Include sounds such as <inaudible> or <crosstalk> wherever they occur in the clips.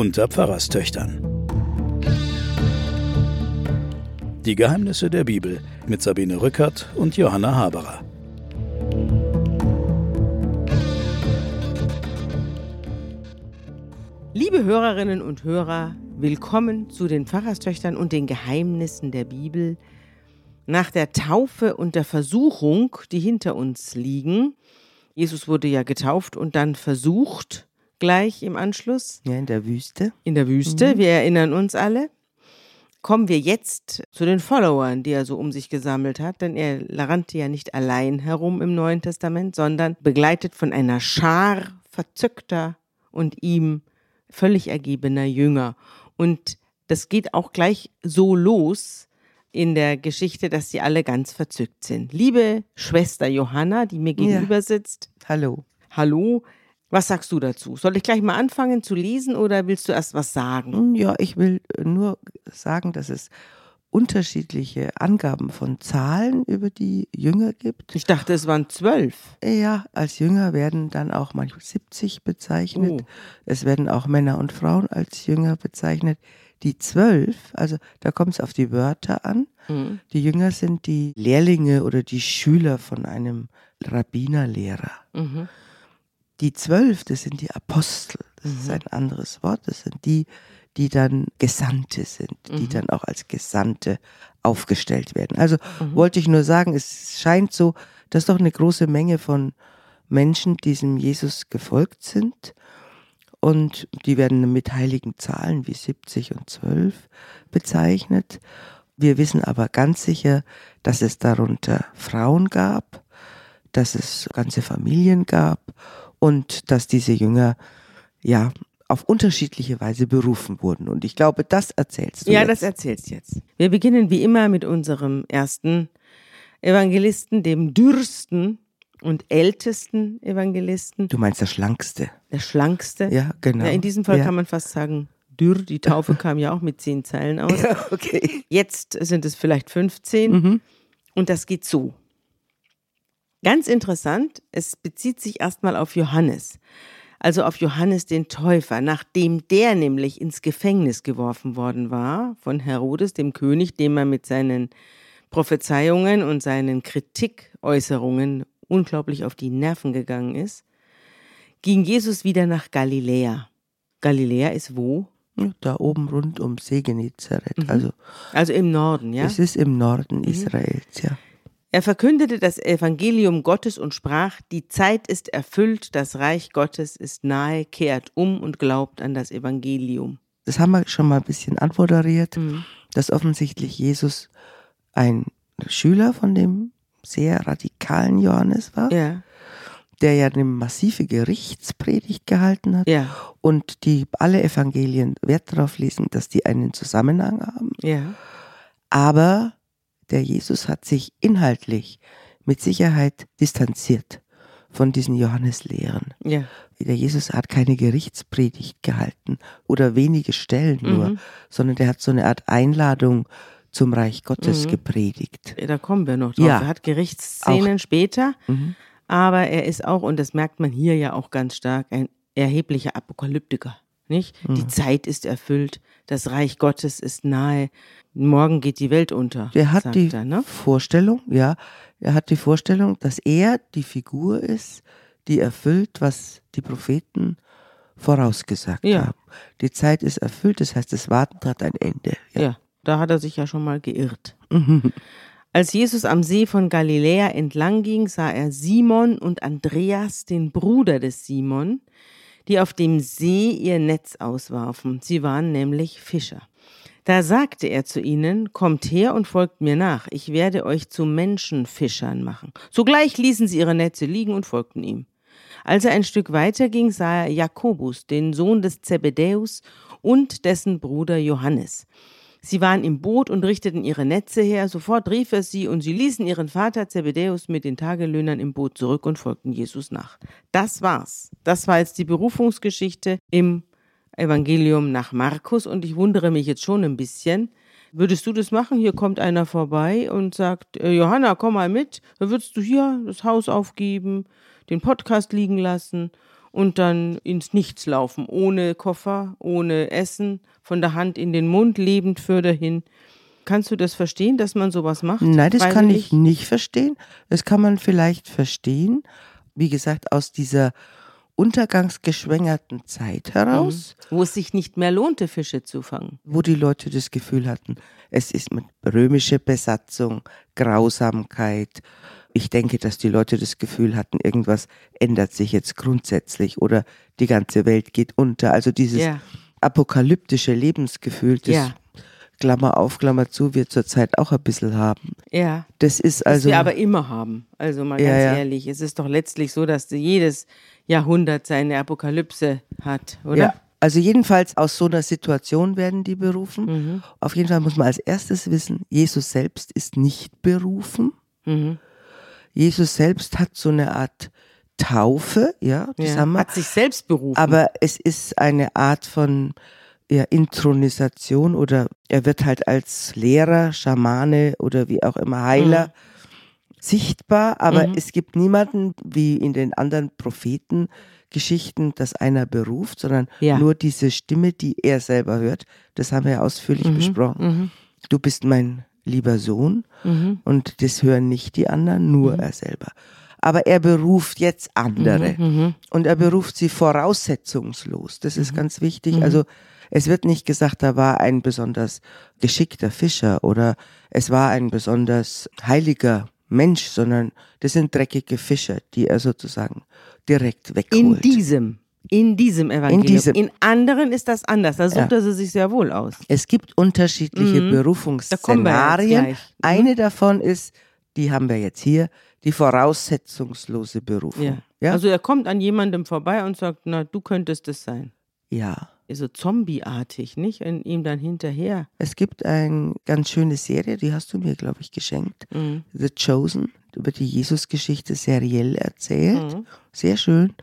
unter Pfarrerstöchtern. Die Geheimnisse der Bibel mit Sabine Rückert und Johanna Haberer. Liebe Hörerinnen und Hörer, willkommen zu den Pfarrerstöchtern und den Geheimnissen der Bibel. Nach der Taufe und der Versuchung, die hinter uns liegen, Jesus wurde ja getauft und dann versucht, gleich im Anschluss. Ja, in der Wüste. In der Wüste, mhm. wir erinnern uns alle. Kommen wir jetzt zu den Followern, die er so um sich gesammelt hat, denn er rannte ja nicht allein herum im Neuen Testament, sondern begleitet von einer Schar verzückter und ihm völlig ergebener Jünger. Und das geht auch gleich so los in der Geschichte, dass sie alle ganz verzückt sind. Liebe Schwester Johanna, die mir gegenüber ja. sitzt. Hallo. Hallo. Was sagst du dazu? Soll ich gleich mal anfangen zu lesen oder willst du erst was sagen? Hm, ja, ich will nur sagen, dass es unterschiedliche Angaben von Zahlen über die Jünger gibt. Ich dachte, es waren zwölf. Ja, als Jünger werden dann auch manchmal 70 bezeichnet. Oh. Es werden auch Männer und Frauen als Jünger bezeichnet. Die zwölf, also da kommt es auf die Wörter an. Mhm. Die Jünger sind die Lehrlinge oder die Schüler von einem Rabbinerlehrer. Mhm. Die zwölf, das sind die Apostel. Das mhm. ist ein anderes Wort. Das sind die, die dann Gesandte sind, die mhm. dann auch als Gesandte aufgestellt werden. Also mhm. wollte ich nur sagen, es scheint so, dass doch eine große Menge von Menschen diesem Jesus gefolgt sind und die werden mit heiligen Zahlen wie 70 und 12 bezeichnet. Wir wissen aber ganz sicher, dass es darunter Frauen gab, dass es ganze Familien gab und dass diese Jünger ja auf unterschiedliche Weise berufen wurden. Und ich glaube, das erzählst du. Ja, jetzt. das erzählst jetzt. Wir beginnen wie immer mit unserem ersten Evangelisten, dem dürsten und ältesten Evangelisten. Du meinst der schlankste. Der schlankste. Ja, genau. Ja, in diesem Fall ja. kann man fast sagen, dürr. Die Taufe kam ja auch mit zehn Zeilen aus. <laughs> Ja, okay. Jetzt sind es vielleicht 15. Mhm. Und das geht so. Ganz interessant, es bezieht sich erstmal auf Johannes. Also auf Johannes den Täufer, nachdem der nämlich ins Gefängnis geworfen worden war von Herodes, dem König, dem er mit seinen Prophezeiungen und seinen Kritikäußerungen unglaublich auf die Nerven gegangen ist, ging Jesus wieder nach Galiläa. Galiläa ist wo? Da oben rund um See Genezareth. Mhm. Also, also im Norden, ja? Es ist im Norden mhm. Israels, ja. Er verkündete das Evangelium Gottes und sprach, die Zeit ist erfüllt, das Reich Gottes ist nahe, kehrt um und glaubt an das Evangelium. Das haben wir schon mal ein bisschen anmoderiert, mhm. dass offensichtlich Jesus ein Schüler von dem sehr radikalen Johannes war, ja. der ja eine massive Gerichtspredigt gehalten hat ja. und die alle Evangelien Wert darauf lesen, dass die einen Zusammenhang haben. Ja. Aber der Jesus hat sich inhaltlich mit Sicherheit distanziert von diesen Johanneslehren. Ja. Der Jesus hat keine Gerichtspredigt gehalten oder wenige Stellen nur, mhm. sondern der hat so eine Art Einladung zum Reich Gottes mhm. gepredigt. Da kommen wir noch drauf. Ja. Er hat Gerichtsszenen auch. später, mhm. aber er ist auch, und das merkt man hier ja auch ganz stark, ein erheblicher Apokalyptiker. Nicht? Mhm. Die Zeit ist erfüllt, das Reich Gottes ist nahe, morgen geht die Welt unter. Er hat die er, ne? Vorstellung, ja, er hat die Vorstellung, dass er die Figur ist, die erfüllt, was die Propheten vorausgesagt ja. haben. Die Zeit ist erfüllt, das heißt, das Warten hat ein Ende. Ja. ja. Da hat er sich ja schon mal geirrt. <laughs> Als Jesus am See von Galiläa entlang ging, sah er Simon und Andreas, den Bruder des Simon, die auf dem See ihr Netz auswarfen. Sie waren nämlich Fischer. Da sagte er zu ihnen, Kommt her und folgt mir nach, ich werde euch zu Menschenfischern machen. Sogleich ließen sie ihre Netze liegen und folgten ihm. Als er ein Stück weiter ging, sah er Jakobus, den Sohn des Zebedäus, und dessen Bruder Johannes. Sie waren im Boot und richteten ihre Netze her. Sofort rief er sie und sie ließen ihren Vater Zebedäus mit den Tagelöhnern im Boot zurück und folgten Jesus nach. Das war's. Das war jetzt die Berufungsgeschichte im Evangelium nach Markus und ich wundere mich jetzt schon ein bisschen. Würdest du das machen? Hier kommt einer vorbei und sagt, äh, Johanna, komm mal mit. Würdest du hier das Haus aufgeben, den Podcast liegen lassen und dann ins Nichts laufen, ohne Koffer, ohne Essen, von der Hand in den Mund, lebend fürder hin. Kannst du das verstehen, dass man sowas macht? Nein, das kann ich nicht verstehen. Das kann man vielleicht verstehen, wie gesagt, aus dieser untergangsgeschwängerten Zeit heraus. Mhm. Wo es sich nicht mehr lohnte, Fische zu fangen. Wo die Leute das Gefühl hatten, es ist mit römische Besatzung, Grausamkeit. Ich denke, dass die Leute das Gefühl hatten, irgendwas ändert sich jetzt grundsätzlich oder die ganze Welt geht unter. Also dieses ja. apokalyptische Lebensgefühl, das ja. Klammer auf, Klammer zu, wir zurzeit auch ein bisschen haben. Ja. Das ist also. Das wir aber immer haben. Also mal ja, ganz ehrlich. Es ist doch letztlich so, dass jedes Jahrhundert seine Apokalypse hat, oder? Ja. Also jedenfalls aus so einer Situation werden die berufen. Mhm. Auf jeden Fall muss man als erstes wissen, Jesus selbst ist nicht berufen. Mhm. Jesus selbst hat so eine Art Taufe, ja, das ja, haben wir. Hat sich selbst berufen. Aber es ist eine Art von ja, Intronisation oder er wird halt als Lehrer, Schamane oder wie auch immer Heiler mhm. sichtbar, aber mhm. es gibt niemanden wie in den anderen Prophetengeschichten, dass einer beruft, sondern ja. nur diese Stimme, die er selber hört. Das haben wir ja ausführlich mhm. besprochen. Mhm. Du bist mein lieber Sohn mhm. und das hören nicht die anderen, nur mhm. er selber aber er beruft jetzt andere mhm, und er beruft sie voraussetzungslos. Das ist ganz wichtig. Also es wird nicht gesagt, da war ein besonders geschickter Fischer oder es war ein besonders heiliger Mensch, sondern das sind dreckige Fischer, die er sozusagen direkt wegholt. In diesem in diesem Evangelium. In, diesem. in anderen ist das anders. Da sucht ja. er sie sich sehr wohl aus. Es gibt unterschiedliche mhm. Berufungsszenarien. Mhm. Eine davon ist, die haben wir jetzt hier, die voraussetzungslose Berufung. Ja. ja. Also er kommt an jemandem vorbei und sagt, na, du könntest es sein. Ja so zombieartig, nicht? In ihm dann hinterher. Es gibt eine ganz schöne Serie, die hast du mir, glaube ich, geschenkt. Mhm. The Chosen, über die Jesus-Geschichte seriell erzählt. Mhm. Sehr schön.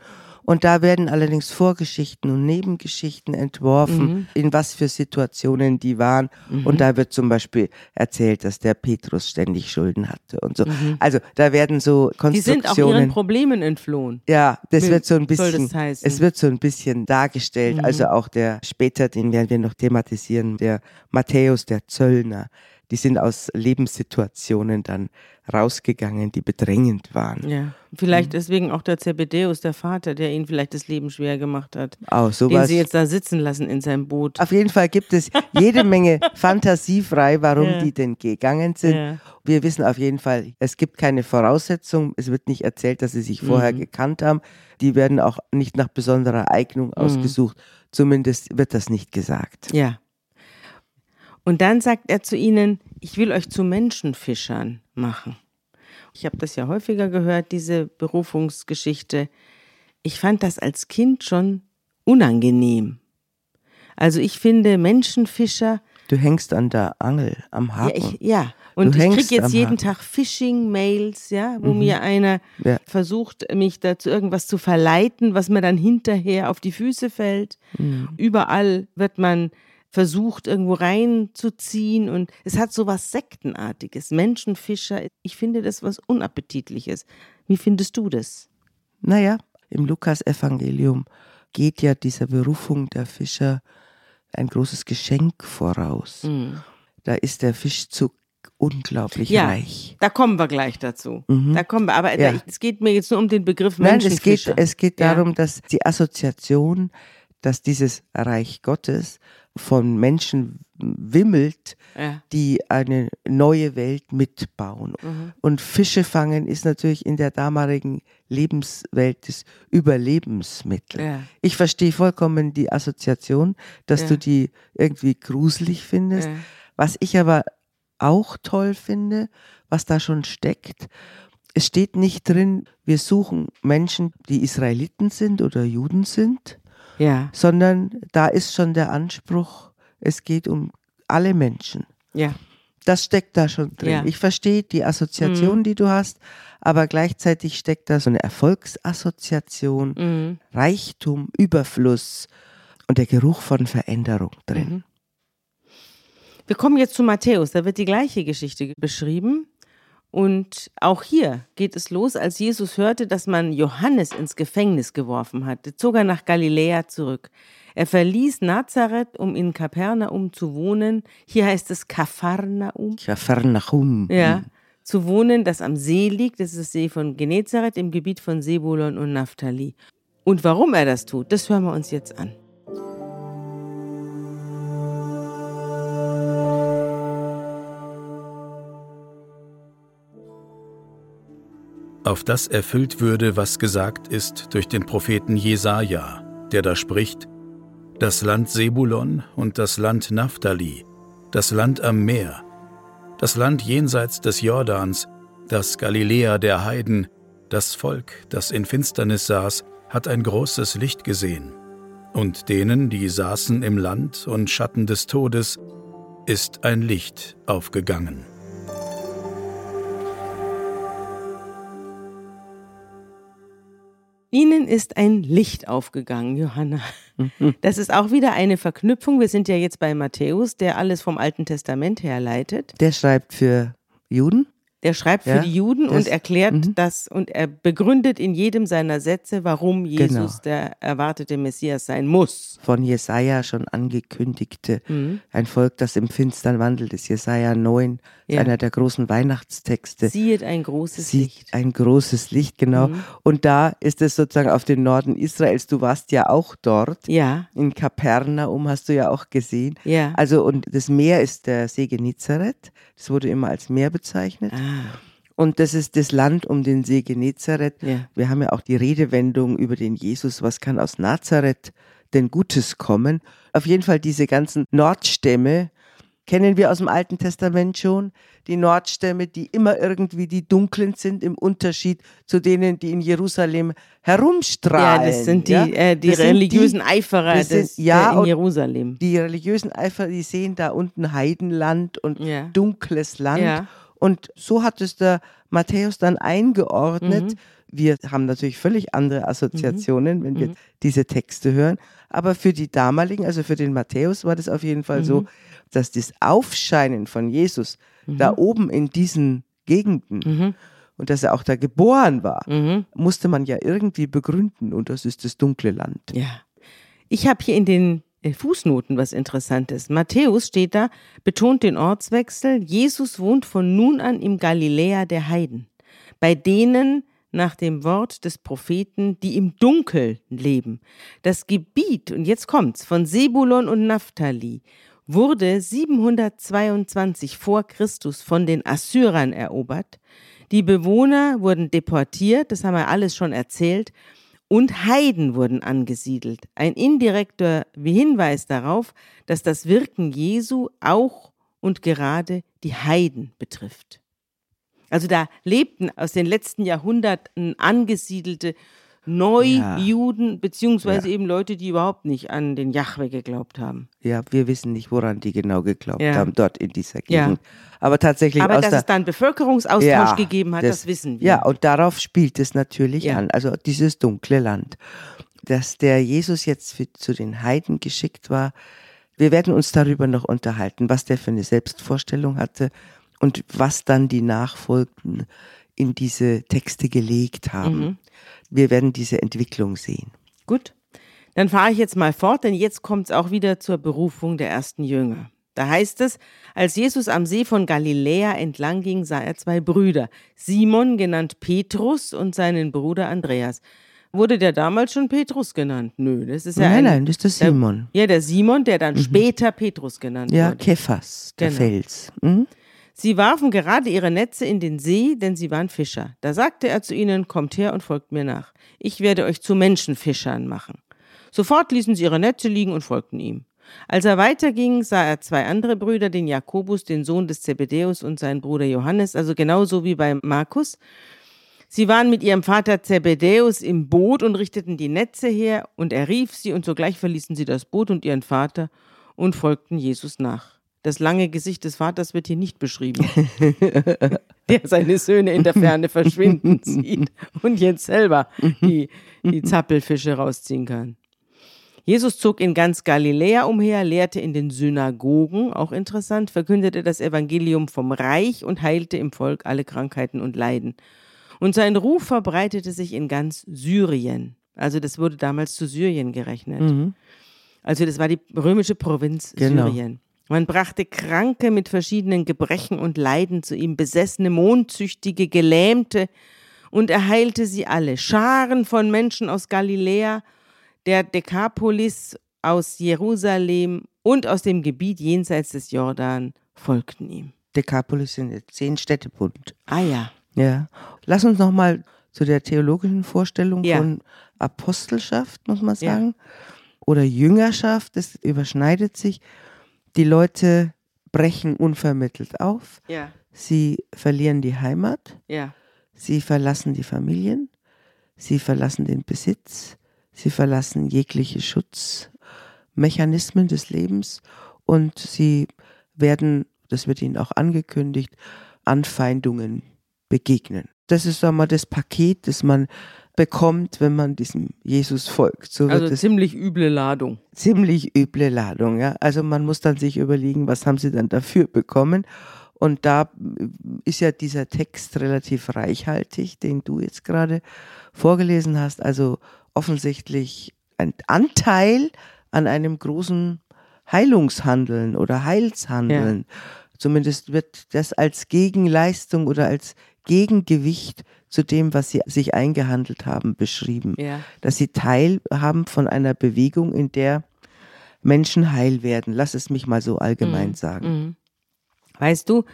Und da werden allerdings Vorgeschichten und Nebengeschichten entworfen, mhm. in was für Situationen die waren. Mhm. Und da wird zum Beispiel erzählt, dass der Petrus ständig Schulden hatte und so. Mhm. Also da werden so Konstruktionen. Die sind auch ihren Problemen entflohen. Ja, das Wie wird so ein bisschen, es wird so ein bisschen dargestellt. Mhm. Also auch der später, den werden wir noch thematisieren, der Matthäus, der Zöllner die sind aus Lebenssituationen dann rausgegangen, die bedrängend waren. Ja, vielleicht mhm. deswegen auch der Zebedeus, der Vater, der ihn vielleicht das Leben schwer gemacht hat. Auch sowas. Den sie jetzt da sitzen lassen in seinem Boot. Auf jeden Fall gibt es jede Menge <laughs> Fantasie frei, warum ja. die denn gegangen sind. Ja. Wir wissen auf jeden Fall, es gibt keine Voraussetzung. Es wird nicht erzählt, dass sie sich vorher mhm. gekannt haben. Die werden auch nicht nach besonderer Eignung mhm. ausgesucht. Zumindest wird das nicht gesagt. Ja. Und dann sagt er zu ihnen, ich will euch zu Menschenfischern machen. Ich habe das ja häufiger gehört, diese Berufungsgeschichte. Ich fand das als Kind schon unangenehm. Also ich finde Menschenfischer. Du hängst an der Angel am Haken. Ja, ich, ja. und du ich kriege jetzt jeden Haken. Tag Phishing-Mails, ja, wo mhm. mir einer ja. versucht, mich dazu irgendwas zu verleiten, was mir dann hinterher auf die Füße fällt. Mhm. Überall wird man versucht, irgendwo reinzuziehen. Und es hat so was Sektenartiges. Menschenfischer, ich finde das was Unappetitliches. Wie findest du das? Naja, im Lukas-Evangelium geht ja dieser Berufung der Fischer ein großes Geschenk voraus. Mhm. Da ist der Fischzug unglaublich ja, reich. Da kommen wir gleich dazu. Mhm. Da kommen wir, aber ja. es geht mir jetzt nur um den Begriff Menschenfischer. Nein, es geht, es geht darum, dass die Assoziation, dass dieses Reich Gottes von Menschen wimmelt, ja. die eine neue Welt mitbauen. Mhm. Und Fische fangen ist natürlich in der damaligen Lebenswelt das Überlebensmittel. Ja. Ich verstehe vollkommen die Assoziation, dass ja. du die irgendwie gruselig findest. Was ich aber auch toll finde, was da schon steckt, es steht nicht drin, wir suchen Menschen, die Israeliten sind oder Juden sind, ja. sondern da ist schon der Anspruch, es geht um alle Menschen. Ja. Das steckt da schon drin. Ja. Ich verstehe die Assoziation, mhm. die du hast, aber gleichzeitig steckt da so eine Erfolgsassoziation, mhm. Reichtum, Überfluss und der Geruch von Veränderung drin. Mhm. Wir kommen jetzt zu Matthäus, da wird die gleiche Geschichte beschrieben. Und auch hier geht es los, als Jesus hörte, dass man Johannes ins Gefängnis geworfen hatte, zog er nach Galiläa zurück. Er verließ Nazareth, um in Kapernaum zu wohnen. Hier heißt es Kapharnaum. Kapharnaum. Ja, zu wohnen, das am See liegt. Das ist das See von Genezareth im Gebiet von Sebulon und Naphtali. Und warum er das tut, das hören wir uns jetzt an. Auf das erfüllt würde, was gesagt ist durch den Propheten Jesaja, der da spricht: Das Land Sebulon und das Land Naphtali, das Land am Meer, das Land jenseits des Jordans, das Galiläa der Heiden, das Volk, das in Finsternis saß, hat ein großes Licht gesehen. Und denen, die saßen im Land und Schatten des Todes, ist ein Licht aufgegangen. Ihnen ist ein Licht aufgegangen, Johanna. Mhm. Das ist auch wieder eine Verknüpfung. Wir sind ja jetzt bei Matthäus, der alles vom Alten Testament herleitet. Der schreibt für Juden? Der schreibt ja, für die Juden und erklärt mhm. das und er begründet in jedem seiner Sätze, warum Jesus genau. der erwartete Messias sein muss. Von Jesaja schon angekündigte, mhm. ein Volk, das im Finstern wandelt, ist Jesaja 9, ja. einer der großen Weihnachtstexte. Sieht ein großes Sieht Licht. Ein großes Licht, genau. Mhm. Und da ist es sozusagen auf den Norden Israels. Du warst ja auch dort. Ja. In Kapernaum hast du ja auch gesehen. Ja. Also, und das Meer ist der See Genezareth. Das wurde immer als Meer bezeichnet. Ah. Und das ist das Land um den See Genezareth. Ja. Wir haben ja auch die Redewendung über den Jesus, was kann aus Nazareth denn Gutes kommen? Auf jeden Fall diese ganzen Nordstämme kennen wir aus dem Alten Testament schon. Die Nordstämme, die immer irgendwie die Dunklen sind, im Unterschied zu denen, die in Jerusalem herumstrahlen. Ja, das sind die, ja? äh, die religiösen die, Eiferer sind, des, ja, in Jerusalem. Die religiösen Eiferer, die sehen da unten Heidenland und ja. dunkles Land. Und so hat es der Matthäus dann eingeordnet. Mhm. Wir haben natürlich völlig andere Assoziationen, mhm. wenn wir mhm. diese Texte hören. Aber für die damaligen, also für den Matthäus, war das auf jeden Fall mhm. so, dass das Aufscheinen von Jesus da Mhm. oben in diesen Gegenden Mhm. und dass er auch da geboren war, Mhm. musste man ja irgendwie begründen. Und das ist das dunkle Land. Ja. Ich habe hier in den äh, Fußnoten was Interessantes. Matthäus steht da, betont den Ortswechsel. Jesus wohnt von nun an im Galiläa der Heiden. Bei denen nach dem Wort des Propheten, die im Dunkel leben. Das Gebiet, und jetzt kommt's, von Sebulon und Naphtali wurde 722 vor Christus von den Assyrern erobert. Die Bewohner wurden deportiert, das haben wir alles schon erzählt, und Heiden wurden angesiedelt. Ein indirekter Hinweis darauf, dass das Wirken Jesu auch und gerade die Heiden betrifft. Also da lebten aus den letzten Jahrhunderten angesiedelte Neujuden, ja. beziehungsweise ja. eben Leute, die überhaupt nicht an den Jahwe geglaubt haben. Ja, wir wissen nicht, woran die genau geglaubt Ja. haben, dort in dieser. Gegend. Aber tatsächlich Aber dass es dann Bevölkerungsaustausch gegeben hat, das, wissen wir. Ja, und darauf spielt es natürlich Ja. an, also dieses dunkle Land. Dass der Jesus jetzt für, zu den Heiden geschickt war, wir werden uns darüber noch unterhalten, was der für eine Selbstvorstellung hatte und was dann die Nachfolgenden in diese Texte gelegt haben. Mhm. Wir werden diese Entwicklung sehen. Gut, dann fahre ich jetzt mal fort, denn jetzt kommt es auch wieder zur Berufung der ersten Jünger. Da heißt es, als Jesus am See von Galiläa entlang ging, sah er zwei Brüder, Simon genannt Petrus und seinen Bruder Andreas. Wurde der damals schon Petrus genannt? Nö, das ist ja nein, ein, nein, das ist der Simon. Ja, der Simon, der dann später Petrus genannt Ja, wurde. Kephas, der Genau. Fels. Mhm. Sie warfen gerade ihre Netze in den See, denn sie waren Fischer. Da sagte er zu ihnen, kommt her und folgt mir nach. Ich werde euch zu Menschenfischern machen. Sofort ließen sie ihre Netze liegen und folgten ihm. Als er weiterging, sah er zwei andere Brüder, den Jakobus, den Sohn des Zebedäus und seinen Bruder Johannes, also genauso wie bei Markus. Sie waren mit ihrem Vater Zebedäus im Boot und richteten die Netze her, und er rief sie, und sogleich verließen sie das Boot und ihren Vater und folgten Jesus nach. Das lange Gesicht des Vaters wird hier nicht beschrieben, <laughs> der seine Söhne in der Ferne verschwinden <laughs> sieht und jetzt selber die, die Zappelfische rausziehen kann. Jesus zog in ganz Galiläa umher, lehrte in den Synagogen, auch interessant, verkündete das Evangelium vom Reich und heilte im Volk alle Krankheiten und Leiden. Und sein Ruf verbreitete sich in ganz Syrien. Also das wurde damals zu Syrien gerechnet. Mhm. Also das war die römische Provinz genau. Syrien. Man brachte Kranke mit verschiedenen Gebrechen und Leiden zu ihm, besessene, mondsüchtige, Gelähmte, und er heilte sie alle. Scharen von Menschen aus Galiläa, der Dekapolis, aus Jerusalem und aus dem Gebiet jenseits des Jordan folgten ihm. Dekapolis sind jetzt zehn Städtebund. Ah ja. Ja. Lass uns nochmal zu der theologischen Vorstellung ja. von Apostelschaft, muss man sagen. Ja. Oder Jüngerschaft, das überschneidet sich. Die Leute brechen unvermittelt auf. Ja. Sie verlieren die Heimat. Ja. Sie verlassen die Familien. Sie verlassen den Besitz. Sie verlassen jegliche Schutzmechanismen des Lebens und sie werden, das wird ihnen auch angekündigt, Anfeindungen begegnen. Das ist einmal das Paket, das man bekommt, wenn man diesem Jesus folgt. So also ziemlich üble Ladung. Ziemlich üble Ladung, ja. Also man muss dann sich überlegen, was haben sie dann dafür bekommen. Und da ist ja dieser Text relativ reichhaltig, den du jetzt gerade vorgelesen hast. Also offensichtlich ein Anteil an einem großen Heilungshandeln oder Heilshandeln. Ja. Zumindest wird das als Gegenleistung oder als Gegengewicht zu dem, was sie sich eingehandelt haben, beschrieben. Ja. Dass sie teilhaben von einer Bewegung, in der Menschen heil werden. Lass es mich mal so allgemein mhm. sagen. Mhm. Weißt du,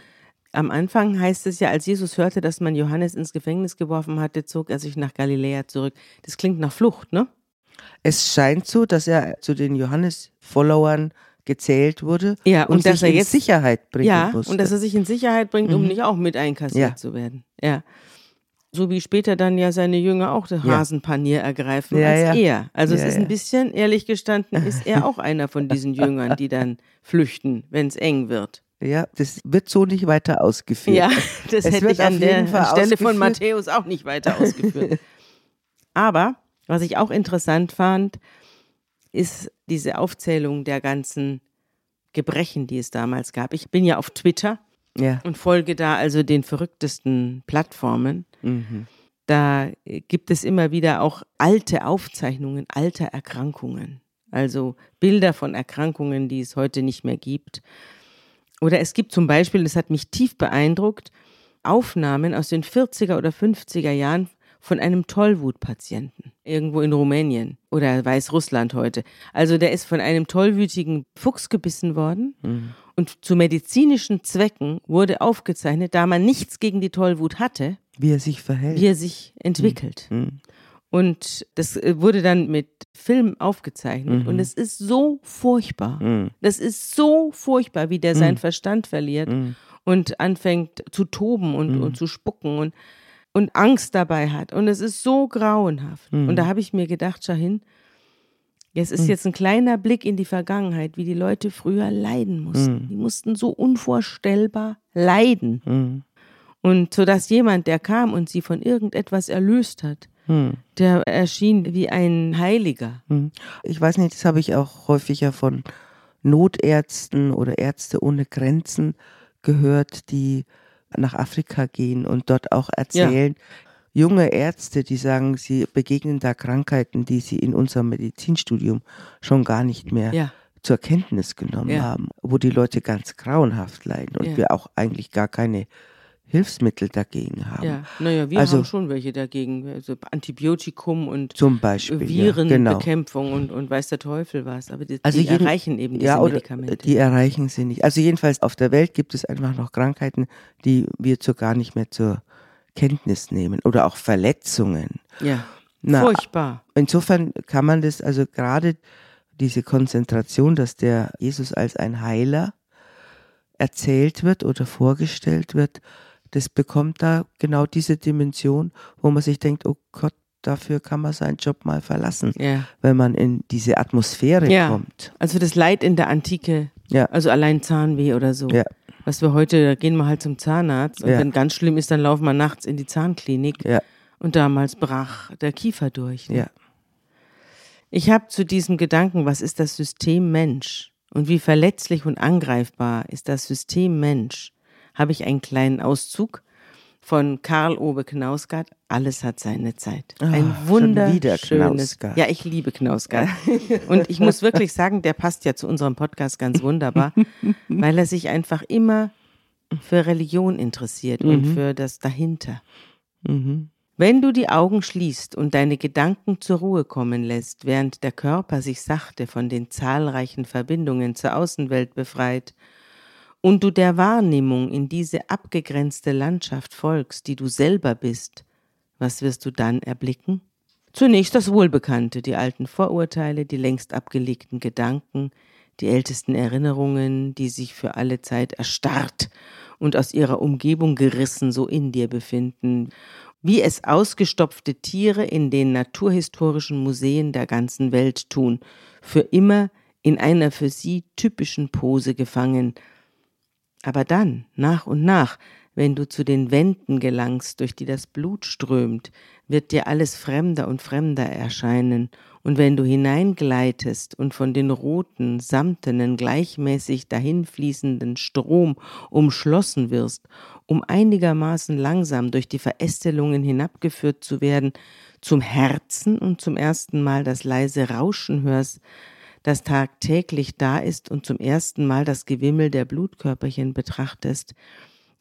am Anfang heißt es ja, als Jesus hörte, dass man Johannes ins Gefängnis geworfen hatte, zog er sich nach Galiläa zurück. Das klingt nach Flucht, ne? Es scheint so, dass er zu den Johannes-Followern gezählt wurde ja, und, und dass er jetzt Sicherheit bringen ja, musste. und dass er sich in Sicherheit bringt, um mhm. nicht auch mit einkassiert ja. zu werden. Ja. So wie später dann ja seine Jünger auch das Hasenpanier ergreifen ja, als ja. er. Also es ist ein bisschen, ehrlich gestanden, ist er auch einer von diesen <laughs> Jüngern, die dann flüchten, wenn es eng wird. Ja, das wird so nicht weiter ausgeführt. Ja, <laughs> das es hätte ich an der Stelle von Matthäus auch nicht weiter ausgeführt. <laughs> Aber was ich auch interessant fand, ist diese Aufzählung der ganzen Gebrechen, die es damals gab. Ich bin ja auf Twitter ja. und folge da also den verrücktesten Plattformen. Mhm. Da gibt es immer wieder auch alte Aufzeichnungen alter Erkrankungen. Also Bilder von Erkrankungen, die es heute nicht mehr gibt. Oder es gibt zum Beispiel, das hat mich tief beeindruckt, Aufnahmen aus den 40er oder 50er Jahren von einem Tollwutpatienten irgendwo in Rumänien oder Weißrussland heute. Also der ist von einem tollwütigen Fuchs gebissen worden mhm. und zu medizinischen Zwecken wurde aufgezeichnet, da man nichts gegen die Tollwut hatte, wie er sich verhält, wie er sich entwickelt. Mhm. mhm. Und das äh, wurde dann mit Film aufgezeichnet. Mhm. Und es ist so furchtbar. Mhm. Das ist so furchtbar, wie der seinen mhm. Verstand verliert mhm. und anfängt zu toben und, mhm. und zu spucken und, und Angst dabei hat. Und es ist so grauenhaft. Und da habe ich mir gedacht, schau hin, es ist jetzt ein kleiner Blick in die Vergangenheit, wie die Leute früher leiden mussten. Die mussten so unvorstellbar leiden. Und so dass jemand, der kam und sie von irgendetwas erlöst hat, hm. Der erschien wie ein Heiliger. Hm. Ich weiß nicht, das habe ich auch häufiger von Notärzten oder Ärzte ohne Grenzen gehört, die nach Afrika gehen und dort auch erzählen. Ja. Junge Ärzte, die sagen, sie begegnen da Krankheiten, die sie in unserem Medizinstudium schon gar nicht mehr ja. zur Kenntnis genommen ja. haben, wo die Leute ganz grauenhaft leiden und wir auch eigentlich gar keine Hilfsmittel dagegen haben. Ja, naja, wir also, haben schon welche dagegen. Also Antibiotikum und zum Beispiel, Virenbekämpfung ja, genau. und, und weiß der Teufel was. Aber die, also die jeden, erreichen eben diese ja, Medikamente. Die erreichen sie nicht. Also jedenfalls auf der Welt gibt es einfach noch Krankheiten, die wir so gar nicht mehr zur Kenntnis nehmen. Oder auch Verletzungen. Ja, Na, furchtbar. Insofern kann man das, also gerade diese Konzentration, dass der Jesus als ein Heiler erzählt wird oder vorgestellt wird, das bekommt da genau diese Dimension, wo man sich denkt, oh Gott, dafür kann man seinen Job mal verlassen, ja. wenn man in diese Atmosphäre ja. kommt. Also das Leid in der Antike, ja. also allein Zahnweh oder so. Ja. Was wir heute, da gehen wir halt zum Zahnarzt und wenn ganz schlimm ist, dann laufen wir nachts in die Zahnklinik. Und damals brach der Kiefer durch. Ne? Ich habe zu diesem Gedanken, was ist das System Mensch und wie verletzlich und angreifbar ist das System Mensch, habe ich einen kleinen Auszug von Karl Ove Knausgard. Alles hat seine Zeit. Ah, Ein wunderschönes. Ja, ich liebe Knausgard. Und ich muss wirklich sagen, der passt ja zu unserem Podcast ganz wunderbar, <laughs> weil er sich einfach immer für Religion interessiert und für das dahinter. Mhm. Wenn du die Augen schließt und deine Gedanken zur Ruhe kommen lässt, während der Körper sich sachte von den zahlreichen Verbindungen zur Außenwelt befreit und du der Wahrnehmung in diese abgegrenzte Landschaft folgst, die du selber bist, was wirst du dann erblicken? Zunächst das Wohlbekannte, die alten Vorurteile, die längst abgelegten Gedanken, die ältesten Erinnerungen, die sich für alle Zeit erstarrt und aus ihrer Umgebung gerissen so in dir befinden, wie es ausgestopfte Tiere in den naturhistorischen Museen der ganzen Welt tun, für immer in einer für sie typischen Pose gefangen, aber dann, nach und nach, wenn du zu den Wänden gelangst, durch die das Blut strömt, wird dir alles fremder und fremder erscheinen, und wenn du hineingleitest und von den roten, samtenen, gleichmäßig dahinfließenden Strom umschlossen wirst, um einigermaßen langsam durch die Verästelungen hinabgeführt zu werden, zum Herzen und zum ersten Mal das leise Rauschen hörst, das tagtäglich da ist und zum ersten Mal das Gewimmel der Blutkörperchen betrachtest,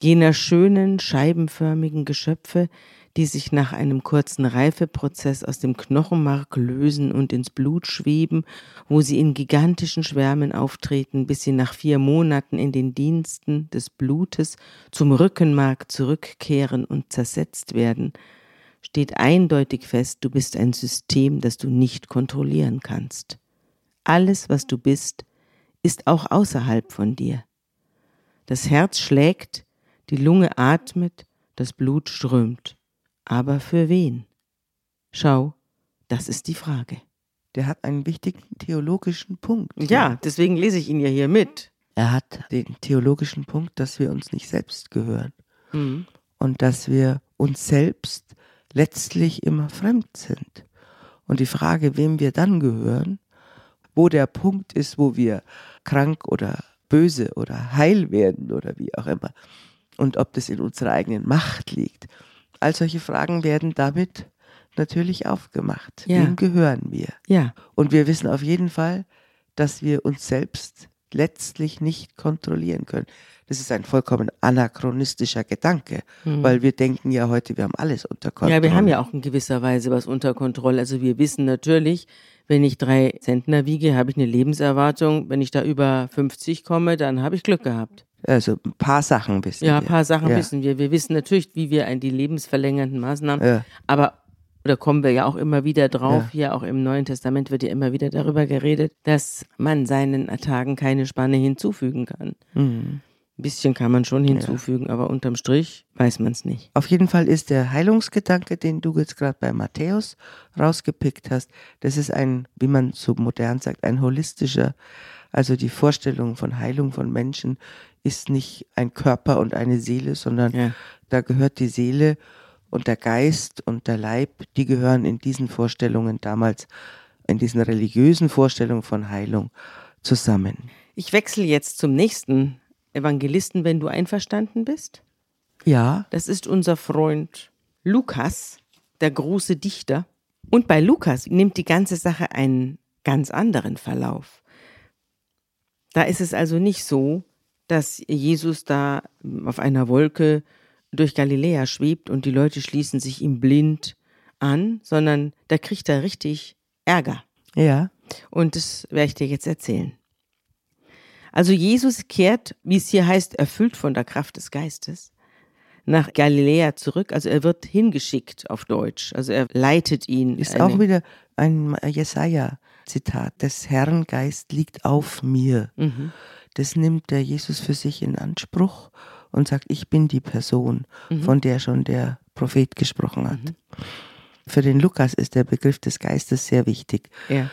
jener schönen, scheibenförmigen Geschöpfe, die sich nach einem kurzen Reifeprozess aus dem Knochenmark lösen und ins Blut schweben, wo sie in gigantischen Schwärmen auftreten, bis sie nach vier Monaten in den Diensten des Blutes zum Rückenmark zurückkehren und zersetzt werden, steht eindeutig fest, du bist ein System, das du nicht kontrollieren kannst. Alles, was du bist, ist auch außerhalb von dir. Das Herz schlägt, die Lunge atmet, das Blut strömt. Aber für wen? Schau, das ist die Frage. Der hat einen wichtigen theologischen Punkt. Ja, deswegen lese ich ihn ja hier mit. Er hat den theologischen Punkt, dass wir uns nicht selbst gehören Mhm. und dass wir uns selbst letztlich immer fremd sind. Und die Frage, wem wir dann gehören, wo der Punkt ist, wo wir krank oder böse oder heil werden oder wie auch immer. Und ob das in unserer eigenen Macht liegt. All solche Fragen werden damit natürlich aufgemacht. Ja. Wem gehören wir? Ja, Und wir wissen auf jeden Fall, dass wir uns selbst letztlich nicht kontrollieren können. Das ist ein vollkommen anachronistischer Gedanke, weil wir denken ja heute, wir haben alles unter Kontrolle. Hm. ja, wir haben ja auch in gewisser Weise was unter Kontrolle. Also wir wissen natürlich, wenn ich drei Zentner wiege, habe ich eine Lebenserwartung. Wenn ich da über 50 komme, dann habe ich Glück gehabt. Also ein paar Sachen wissen Ja, wir. ein paar Sachen ja. wissen wir. Wir wissen natürlich, wie wir an die lebensverlängernden Maßnahmen, Ja. aber da kommen wir ja auch immer wieder drauf. Ja. Hier auch im Neuen Testament wird ja immer wieder darüber geredet, dass man seinen Tagen keine Spanne hinzufügen kann. Mhm. Ein bisschen kann man schon hinzufügen, aber unterm Strich weiß man es nicht. Auf jeden Fall ist der Heilungsgedanke, den du jetzt gerade bei Matthäus rausgepickt hast, das ist ein, wie man so modern sagt, ein holistischer, also die Vorstellung von Heilung von Menschen ist nicht ein Körper und eine Seele, sondern Ja. da gehört die Seele und der Geist und der Leib, die gehören in diesen Vorstellungen damals, in diesen religiösen Vorstellungen von Heilung zusammen. Ich wechsle jetzt zum nächsten Evangelisten, wenn du einverstanden bist. Ja, Das ist unser Freund Lukas, der große Dichter. Und bei Lukas nimmt die ganze Sache einen ganz anderen Verlauf. Da ist es also nicht so, dass Jesus da auf einer Wolke durch Galiläa schwebt und die Leute schließen sich ihm blind an, sondern da kriegt er richtig Ärger. ja, Und das werde ich dir jetzt erzählen. Also Jesus kehrt, wie es hier heißt, erfüllt von der Kraft des Geistes, nach Galiläa zurück. Also er wird hingeschickt auf Deutsch. Also er leitet ihn. Ist auch wieder ein Jesaja-Zitat. Des Herrn Geist liegt auf mir. Mhm. Das nimmt der Jesus für sich in Anspruch und sagt, ich bin die Person, Mhm. von der schon der Prophet gesprochen hat. Für den Lukas ist der Begriff des Geistes sehr wichtig. Ja.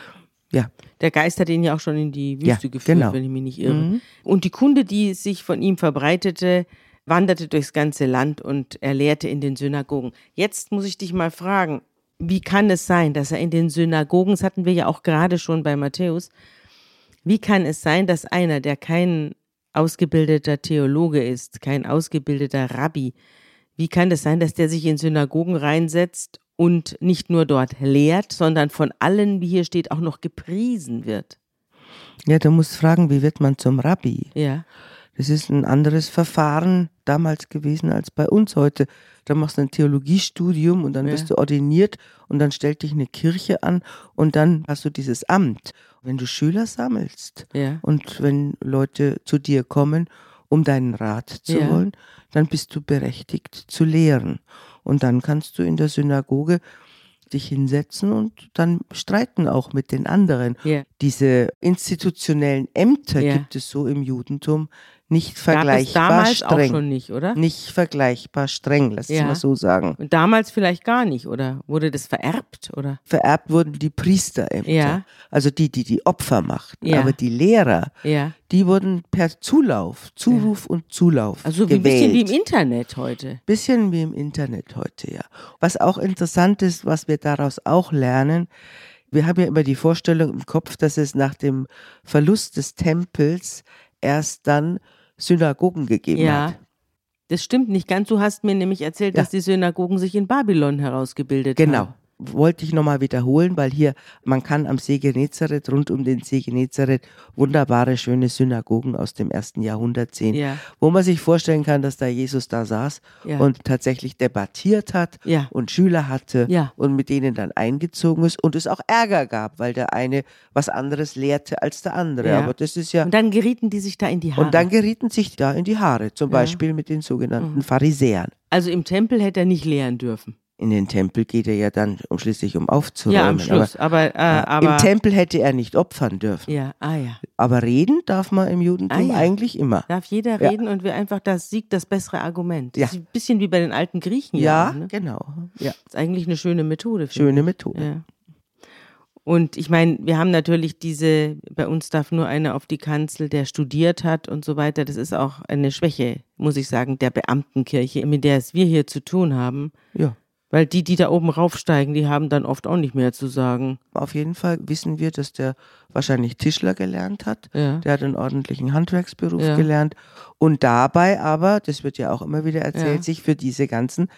Ja, Der Geist hat ihn ja auch schon in die Wüste Ja, geführt, genau. wenn ich mich nicht irre. Und die Kunde, die sich von ihm verbreitete, wanderte durchs ganze Land und er lehrte in den Synagogen. Jetzt muss ich dich mal fragen, wie kann es sein, dass er in den Synagogen, das hatten wir ja auch gerade schon bei Matthäus, wie kann es sein, dass einer, der kein ausgebildeter Theologe ist, kein ausgebildeter Rabbi, wie kann es sein, dass der sich in Synagogen reinsetzt und nicht nur dort lehrt, sondern von allen, wie hier steht, auch noch gepriesen wird? Ja, du musst fragen, wie wird man zum Rabbi? Ja. Das ist ein anderes Verfahren damals gewesen als bei uns heute. Da machst du ein Theologiestudium und dann Ja. wirst du ordiniert und dann stellt dich eine Kirche an und dann hast du dieses Amt. Wenn du Schüler sammelst Ja. und wenn Leute zu dir kommen, um deinen Rat zu Ja. wollen, dann bist du berechtigt zu lehren. Und dann kannst du in der Synagoge dich hinsetzen und dann streiten auch mit den anderen. Ja. Diese institutionellen Ämter Ja. gibt es so im Judentum nicht Gab es vergleichbar damals auch streng. schon nicht, oder? Nicht vergleichbar streng, lass es Ja. mal so sagen. Und damals vielleicht gar nicht, oder? Wurde das vererbt, oder? Vererbt wurden die Priesterämter, Ja. also die, die die Opfer machten. Ja. Aber die Lehrer, Ja. die wurden per Zulauf, Zuruf und Zulauf Also wie ein gewählt. bisschen wie im Internet heute. Bisschen wie im Internet heute, ja. Was auch interessant ist, was wir daraus auch lernen, wir haben ja immer die Vorstellung im Kopf, dass es nach dem Verlust des Tempels erst dann Synagogen gegeben Ja. hat. Das stimmt nicht ganz. Du hast mir nämlich erzählt, Ja. dass die Synagogen sich in Babylon herausgebildet Genau. haben. Wollte ich nochmal wiederholen, weil hier, man kann am See Genezareth, rund um den See Genezareth, wunderbare, schöne Synagogen aus dem ersten Jahrhundert sehen, Ja. wo man sich vorstellen kann, dass da Jesus da saß Ja. und tatsächlich debattiert hat Ja. und Schüler hatte und mit denen dann eingezogen ist und es auch Ärger gab, weil der eine was anderes lehrte als der andere. Aber das ist ja. Und dann gerieten die sich da in die Haare. Und dann gerieten sich da in die Haare, zum. Mhm. Beispiel mit den sogenannten Pharisäern. also im Tempel hätte er nicht lehren dürfen. In den Tempel geht er ja dann um schließlich um aufzuräumen. ja, am Schluss. Aber, äh, Aber, aber Im Tempel hätte er nicht opfern dürfen. Ja, ah ja. Aber reden darf man im Judentum Ah, ja. eigentlich immer. Darf jeder Ja. reden und wir einfach, das siegt das bessere Argument. Ja. Das ist ein bisschen wie bei den alten Griechen. Ja, auch, ne? genau. Ja. Das ist eigentlich eine schöne Methode. Schöne ich. Methode. Ja. Und ich meine, wir haben natürlich diese, bei uns darf nur einer auf die Kanzel, der studiert hat und so weiter. Das ist auch eine Schwäche, muss ich sagen, der Beamtenkirche, mit der es wir hier zu tun haben. Ja. Weil die, die da oben raufsteigen, die haben dann oft auch nicht mehr zu sagen. Auf jeden Fall wissen wir, dass der wahrscheinlich Tischler gelernt hat. Ja. Der hat einen ordentlichen Handwerksberuf Ja. gelernt und dabei aber, das wird ja auch immer wieder erzählt, Ja. sich für diese ganzen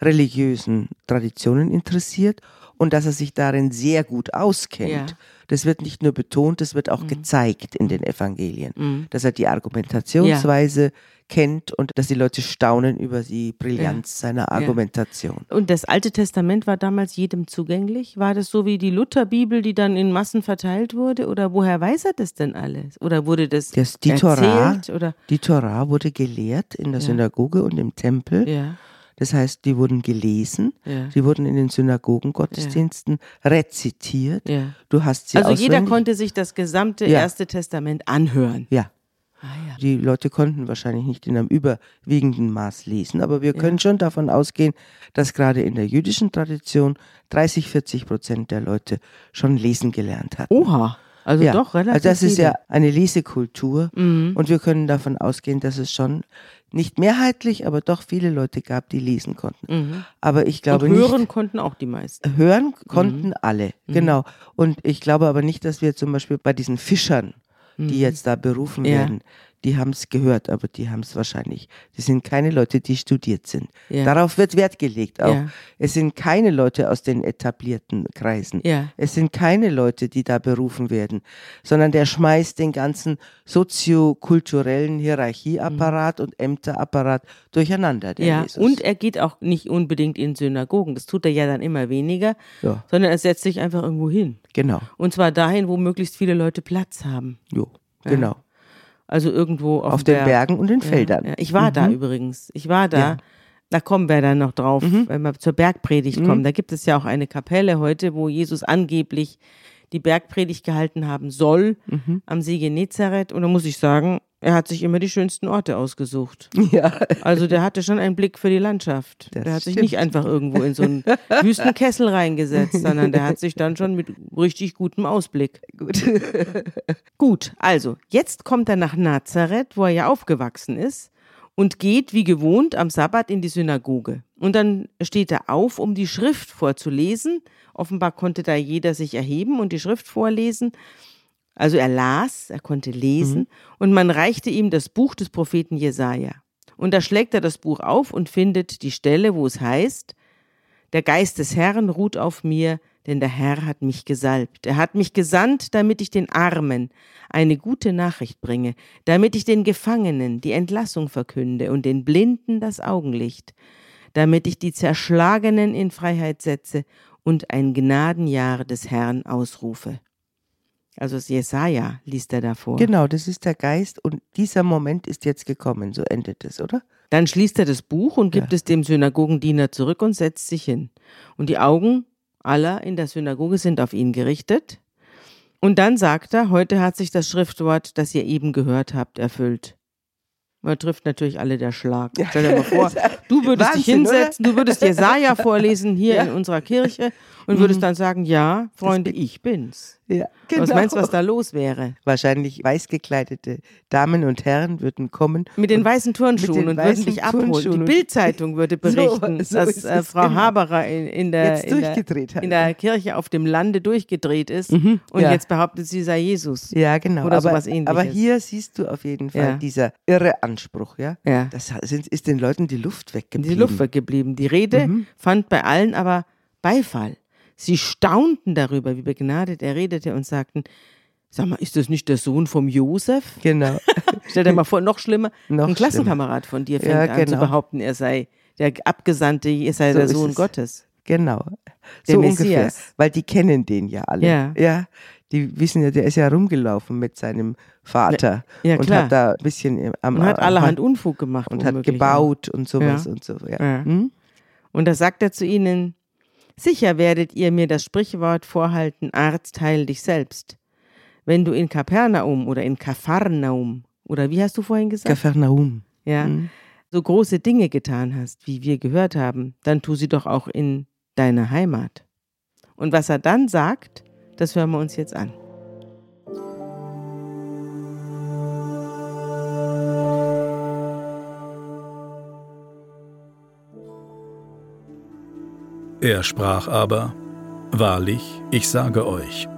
religiösen Traditionen interessiert und dass er sich darin sehr gut auskennt. Ja. Das wird nicht nur betont, das wird auch gezeigt in den Evangelien, Mhm. dass er die Argumentationsweise kennt und dass die Leute staunen über die Brillanz seiner Argumentation. Und das Alte Testament war damals jedem zugänglich? War das so wie die Lutherbibel, die dann in Massen verteilt wurde? Oder woher weiß er das denn alles? Oder wurde das, Das, die, erzählt? Torah, Oder? die Torah wurde gelehrt in der Ja. Synagoge und im Tempel. Ja, Das heißt, die wurden gelesen, ja, die wurden in den Synagogengottesdiensten rezitiert. ja. Du hast sie Also jeder konnte sich das gesamte Ja. Erste Testament anhören. Ja, Ah, ja. die Leute konnten wahrscheinlich nicht in einem überwiegenden Maß lesen, aber wir können schon davon ausgehen, dass gerade in der jüdischen Tradition 30, 40 Prozent der Leute schon lesen gelernt hatten. Oha, also ja. doch relativ Also das ist viele. ja eine Lesekultur Mhm. und wir können davon ausgehen, dass es schon nicht mehrheitlich, aber doch viele Leute gab, die lesen konnten. Mhm. Aber ich glaube Und hören nicht. konnten auch die meisten. Hören konnten Mhm. alle, genau. Und ich glaube aber nicht, dass wir zum Beispiel bei diesen Fischern, die jetzt da berufen Mhm. Ja. werden, die haben es gehört, aber die haben es wahrscheinlich. Das sind keine Leute, die studiert sind. Ja. Darauf wird Wert gelegt auch. Ja. Es sind keine Leute aus den etablierten Kreisen. Ja. Es sind keine Leute, die da berufen werden, sondern der schmeißt den ganzen soziokulturellen Hierarchieapparat und Ämterapparat durcheinander, der Mhm. Ja, Jesus. und er geht auch nicht unbedingt in Synagogen. Das tut er ja dann immer weniger, sondern er setzt sich einfach irgendwo hin. genau. Und zwar dahin, wo möglichst viele Leute Platz haben. Jo, genau. Also irgendwo auf, Auf den Berg. Bergen und den Ja, Feldern. Ja, ich war da übrigens. Ich war da. Ja. Mhm. Da kommen wir dann noch drauf, wenn wir zur Bergpredigt kommen. Da gibt es ja auch eine Kapelle heute, wo Jesus angeblich die Bergpredigt gehalten haben soll Mhm. am See Genezareth. Und da muss ich sagen, er hat sich immer die schönsten Orte ausgesucht. <laughs> Ja. Also der hatte schon einen Blick für die Landschaft. Das der hat sich stimmt. nicht einfach irgendwo in so einen <laughs> Wüstenkessel reingesetzt, sondern der hat sich dann schon mit richtig gutem Ausblick. Gut. <laughs> Gut, also jetzt kommt er nach Nazareth, wo er ja aufgewachsen ist. und geht wie gewohnt am Sabbat in die Synagoge. Und dann steht er auf, um die Schrift vorzulesen. Offenbar konnte da jeder sich erheben und die Schrift vorlesen. Also er las, er konnte lesen mhm. und man reichte ihm das Buch des Propheten Jesaja. Und da schlägt er das Buch auf und findet die Stelle, wo es heißt: Der Geist des Herrn ruht auf mir, denn der Herr hat mich gesalbt. Er hat mich gesandt, damit ich den Armen eine gute Nachricht bringe, damit ich den Gefangenen die Entlassung verkünde und den Blinden das Augenlicht, damit ich die Zerschlagenen in Freiheit setze und ein Gnadenjahr des Herrn ausrufe. Also Jesaja liest er davor. Genau, das ist der Geist und dieser Moment ist jetzt gekommen, so endet es, oder? Dann schließt er das Buch und gibt ja. es dem Synagogendiener zurück und setzt sich hin. Und die Augen aller in der Synagoge sind auf ihn gerichtet. Und dann sagt er, heute hat sich das Schriftwort, das ihr eben gehört habt, erfüllt. Man trifft natürlich alle der Schlag. Stell dir mal vor, <laughs> du würdest Wahnsinn, dich hinsetzen, oder? du würdest Jesaja vorlesen hier <laughs> ja. in unserer Kirche und würdest mhm. dann sagen, ja, Freunde, ich bin's. Ja, genau. Was meinst du, was da los wäre? Wahrscheinlich weiß gekleidete Damen und Herren würden kommen. Mit den weißen Turnschuhen und würden dich abholen. Die Bildzeitung würde <laughs> berichten, so, so dass äh, Frau genau. Haberer in, in, der, in, der, in, der, Kirche auf dem Lande durchgedreht ist mhm, und ja. jetzt behauptet, sie sei Jesus. Ja, genau. Oder aber, sowas ähnliches. Aber hier siehst du auf jeden Fall ja. dieser irre Anspruch. Ja? ja. Das ist den Leuten die Luft weggeblieben. Die Luft weggeblieben. Die Rede mhm. fand bei allen aber Beifall. Sie staunten darüber, wie begnadet er redete und sagten, Sag mal, ist das nicht der Sohn vom Josef? Genau. <laughs> Stell dir mal vor, noch schlimmer, noch ein Klassenkamerad von dir fängt ja, genau. an zu genau. behaupten, er sei der Abgesandte, er sei so der Sohn Gottes. Genau. Der so Messias. ungefähr. Weil die kennen den ja alle. Ja. ja. Die wissen ja, der ist ja rumgelaufen mit seinem Vater ja, und hat da ein bisschen am und hat allerhand Unfug gemacht und hat gebaut und sowas ja. und so. Ja. Hm? Und da sagt er zu ihnen, Sicher werdet ihr mir das Sprichwort vorhalten, Arzt, heil dich selbst. Wenn du in Kapernaum oder in Kapharnaum, oder wie hast du vorhin gesagt? Kapharnaum. Ja, mhm. so große Dinge getan hast, wie wir gehört haben, dann tu sie doch auch in deiner Heimat. Und was er dann sagt, das hören wir uns jetzt an. Er sprach aber, Wahrlich, ich sage euch,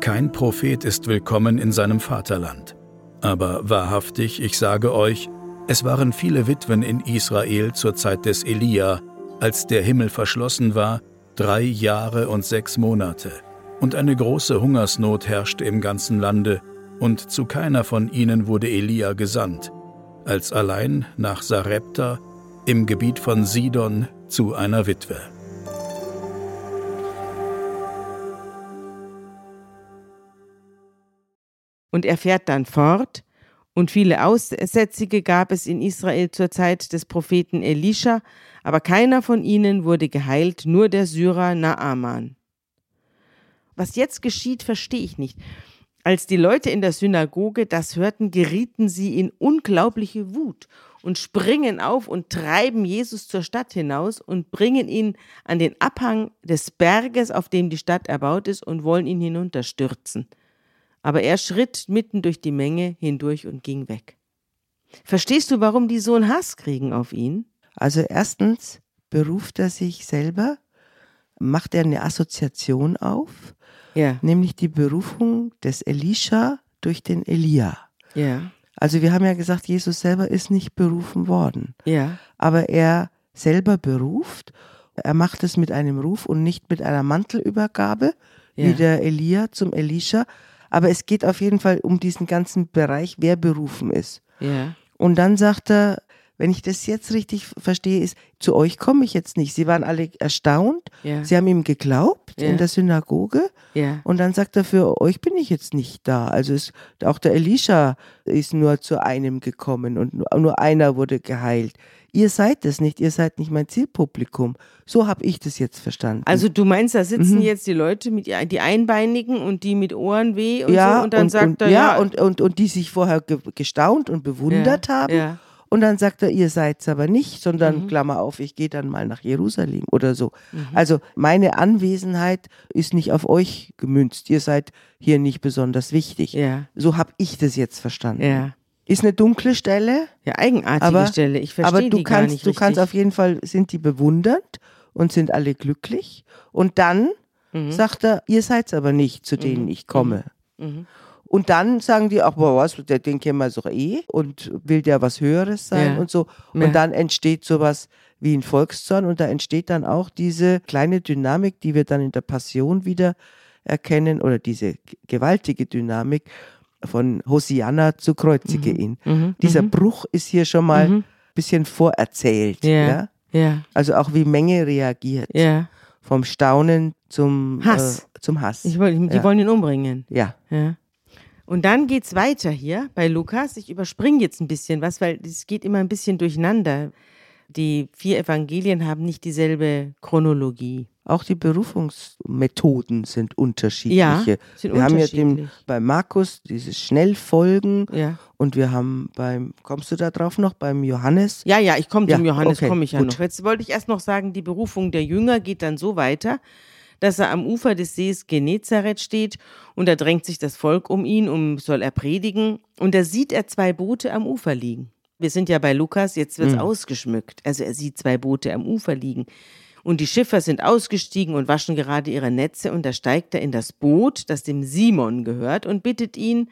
kein Prophet ist willkommen in seinem Vaterland. Aber wahrhaftig, ich sage euch, es waren viele Witwen in Israel zur Zeit des Elia, als der Himmel verschlossen war, drei Jahre und sechs Monate, und eine große Hungersnot herrschte im ganzen Lande, und zu keiner von ihnen wurde Elia gesandt, als allein nach Sarepta im Gebiet von Sidon zu einer Witwe. Und er fährt dann fort, und viele Aussätzige gab es in Israel zur Zeit des Propheten Elisha, aber keiner von ihnen wurde geheilt, nur der Syrer Naaman. Was jetzt geschieht, verstehe ich nicht. Als die Leute in der Synagoge das hörten, gerieten sie in unglaubliche Wut und springen auf und treiben Jesus zur Stadt hinaus und bringen ihn an den Abhang des Berges, auf dem die Stadt erbaut ist, und wollen ihn hinunterstürzen aber er schritt mitten durch die Menge hindurch und ging weg. Verstehst du, warum die so einen Hass kriegen auf ihn? Also erstens beruft er sich selber, macht er eine Assoziation auf, ja. nämlich die Berufung des Elisha durch den Elia. Ja. Also wir haben ja gesagt, Jesus selber ist nicht berufen worden. Ja. Aber er selber beruft, er macht es mit einem Ruf und nicht mit einer Mantelübergabe, wie der Elia zum Elisha, aber es geht auf jeden Fall um diesen ganzen Bereich, wer berufen ist. Ja. Und dann sagt er, wenn ich das jetzt richtig verstehe, ist, zu euch komme ich jetzt nicht. Sie waren alle erstaunt. Ja. Sie haben ihm geglaubt ja. in der Synagoge. Ja. Und dann sagt er, für euch bin ich jetzt nicht da. Also es, auch der Elisha ist nur zu einem gekommen und nur, nur einer wurde geheilt. Ihr seid es nicht, ihr seid nicht mein Zielpublikum. So habe ich das jetzt verstanden. Also du meinst, da sitzen mhm. jetzt die Leute mit die Einbeinigen und die mit Ohrenweh und ja, so und dann und, sagt und, er ja, ja und, und, und die sich vorher ge gestaunt und bewundert ja, haben. Ja. Und dann sagt er, ihr seid es aber nicht, sondern mhm. Klammer auf, ich gehe dann mal nach Jerusalem oder so. Mhm. Also meine Anwesenheit ist nicht auf euch gemünzt. Ihr seid hier nicht besonders wichtig. Ja. So habe ich das jetzt verstanden. Ja. Ist eine dunkle Stelle. Ja, eigenartige aber, Stelle. Ich verstehe aber du die kannst, gar nicht du kannst richtig. auf jeden Fall, sind die bewundernd und sind alle glücklich. Und dann Mhm. sagt er, ihr seid aber nicht, zu denen ich komme. Und dann sagen die, ach, boah, was, der, den kennen wir doch eh und will der was Höheres sein Ja. und so. Und Ja. dann entsteht sowas wie ein Volkszorn und da entsteht dann auch diese kleine Dynamik, die wir dann in der Passion wieder erkennen oder diese gewaltige Dynamik von Hosianna zu kreuzige ihn. Dieser Bruch ist hier schon mal ein bisschen vorerzählt. Ja. Ja? Ja, Also auch wie Menge reagiert. ja. Vom Staunen zum Hass. Äh, zum Hass. Ich wollte, die Ja. wollen ihn umbringen. ja. Ja. Und dann geht's weiter hier bei Lukas. Ich überspringe jetzt ein bisschen was, weil es geht immer ein bisschen durcheinander. Die vier Evangelien haben nicht dieselbe Chronologie. Auch die Berufungsmethoden sind unterschiedliche. Ja, sind wir haben ja den, unterschiedlich. bei Markus dieses Schnellfolgen Ja. und wir haben beim, kommst du da drauf noch, beim Johannes? Ja, ja, ich komme Ja, zum Johannes, okay, komme ich ja gut. noch. Jetzt wollte ich erst noch sagen, die Berufung der Jünger geht dann so weiter, dass er am Ufer des Sees Genezareth steht und da drängt sich das Volk um ihn, um soll er predigen und da sieht er zwei Boote am Ufer liegen. Wir sind ja bei Lukas, jetzt Hm. wird's ausgeschmückt. Also er sieht zwei Boote am Ufer liegen. Und die Schiffer sind ausgestiegen und waschen gerade ihre Netze und da steigt er in das Boot, das dem Simon gehört und bittet ihn,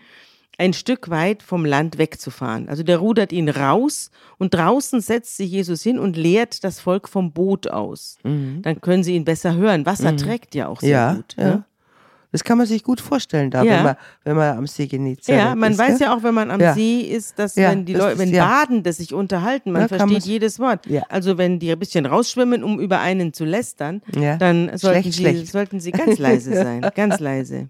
ein Stück weit vom Land wegzufahren. Also der rudert ihn raus und draußen setzt sich Jesus hin und lehrt das Volk vom Boot aus. Dann können sie ihn besser hören. Wasser trägt ja auch sehr Mhm. ja, gut. ja. Ne? Das kann man sich gut vorstellen, da, Ja. wenn, man, wenn man am See Genezareth Ja, man ist. weiß ja auch, wenn man am Ja. See ist, dass Ja, wenn die das Leute, wenn ja. Badende sich unterhalten, man versteht jedes Wort. Also wenn die ein bisschen rausschwimmen, um über einen zu lästern, dann sollten, Schlecht, sie, schlecht. sollten sie ganz leise sein, <laughs> ganz leise.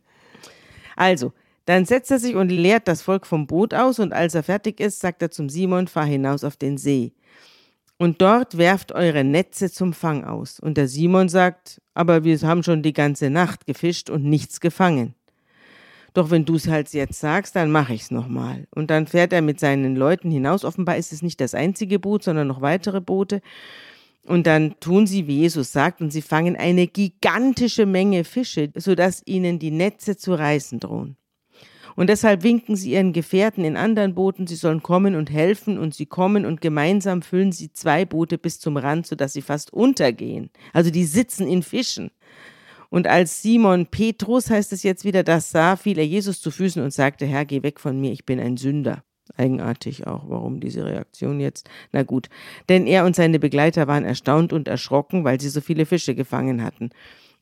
Also, dann setzt er sich und lehrt das Volk vom Boot aus und als er fertig ist, sagt er zum Simon, fahr hinaus auf den See. Und dort werft eure Netze zum Fang aus. Und der Simon sagt, aber wir haben schon die ganze Nacht gefischt und nichts gefangen. Doch wenn du es halt jetzt sagst, dann mache ich's nochmal. Und dann fährt er mit seinen Leuten hinaus. Offenbar ist es nicht das einzige Boot, sondern noch weitere Boote. Und dann tun sie, wie Jesus sagt, und sie fangen eine gigantische Menge Fische, sodass ihnen die Netze zu reißen drohen. Und deshalb winken sie ihren Gefährten in anderen Booten, sie sollen kommen und helfen, und sie kommen und gemeinsam füllen sie zwei Boote bis zum Rand, sodass sie fast untergehen. Also die sitzen in Fischen. Und als Simon Petrus, heißt es jetzt wieder, das sah, fiel er Jesus zu Füßen und sagte, Herr, geh weg von mir, ich bin ein Sünder. Eigenartig auch, warum diese Reaktion jetzt? Na gut, denn er und seine Begleiter waren erstaunt und erschrocken, weil sie so viele Fische gefangen hatten.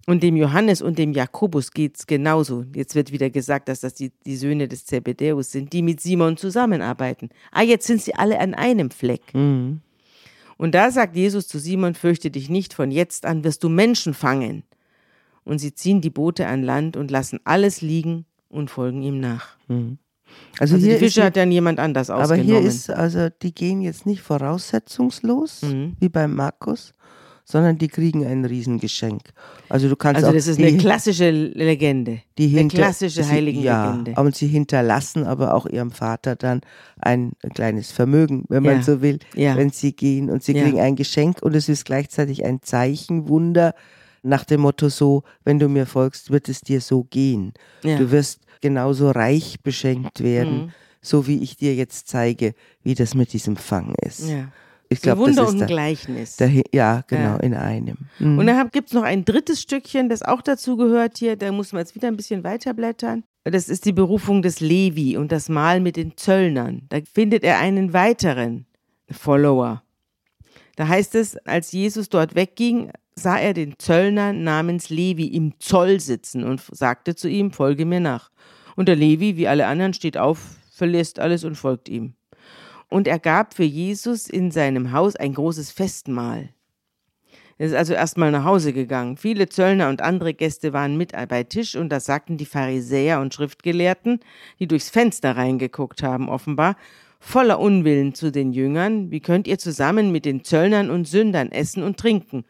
Und dem Johannes und dem Jakobus geht's genauso. Jetzt wird wieder gesagt, dass das die, die Söhne des Zebedäus sind, die mit Simon zusammenarbeiten. Ah, jetzt sind sie alle an einem Fleck. Und da sagt Jesus zu Simon, fürchte dich nicht, von jetzt an wirst du Menschen fangen. Und sie ziehen die Boote an Land und lassen alles liegen und folgen ihm nach. Also, Also die Fische hat dann jemand anders aber ausgenommen. hier ist, also die gehen jetzt nicht voraussetzungslos, Mhm. wie beim Markus, sondern die kriegen ein Riesengeschenk. Also du kannst also das ist eine klassische Legende. die eine hinter- klassische sie- Heiligenlegende. Ja, und sie hinterlassen aber auch ihrem Vater dann ein kleines Vermögen, wenn man Ja. so will, Ja. wenn sie gehen. Und sie Ja. kriegen ein Geschenk und es ist gleichzeitig ein Zeichenwunder nach dem Motto so, wenn du mir folgst, wird es dir so gehen. Du wirst genauso reich beschenkt werden, Mhm. so wie ich dir jetzt zeige, wie das mit diesem Fang ist. ja. Ich glaube, Wunder das und ist ein der, Gleichnis. der, ja, genau, Ja. in einem. Mhm. Und dann gibt es noch ein drittes Stückchen, das auch dazu gehört hier. Da muss man jetzt wieder ein bisschen weiterblättern. Das ist die Berufung des Levi und das Mahl mit den Zöllnern. Da findet er einen weiteren Follower. Da heißt es, als Jesus dort wegging, sah er den Zöllner namens Levi im Zoll sitzen und sagte zu ihm, folge mir nach. Und der Levi, wie alle anderen, steht auf, verlässt alles und folgt ihm. Und er gab für Jesus in seinem Haus ein großes Festmahl. Er ist also erstmal nach Hause gegangen. Viele Zöllner und andere Gäste waren mit bei Tisch und da sagten die Pharisäer und Schriftgelehrten, die durchs Fenster reingeguckt haben, offenbar, voller Unwillen zu den Jüngern, wie könnt ihr zusammen mit den Zöllnern und Sündern essen und trinken?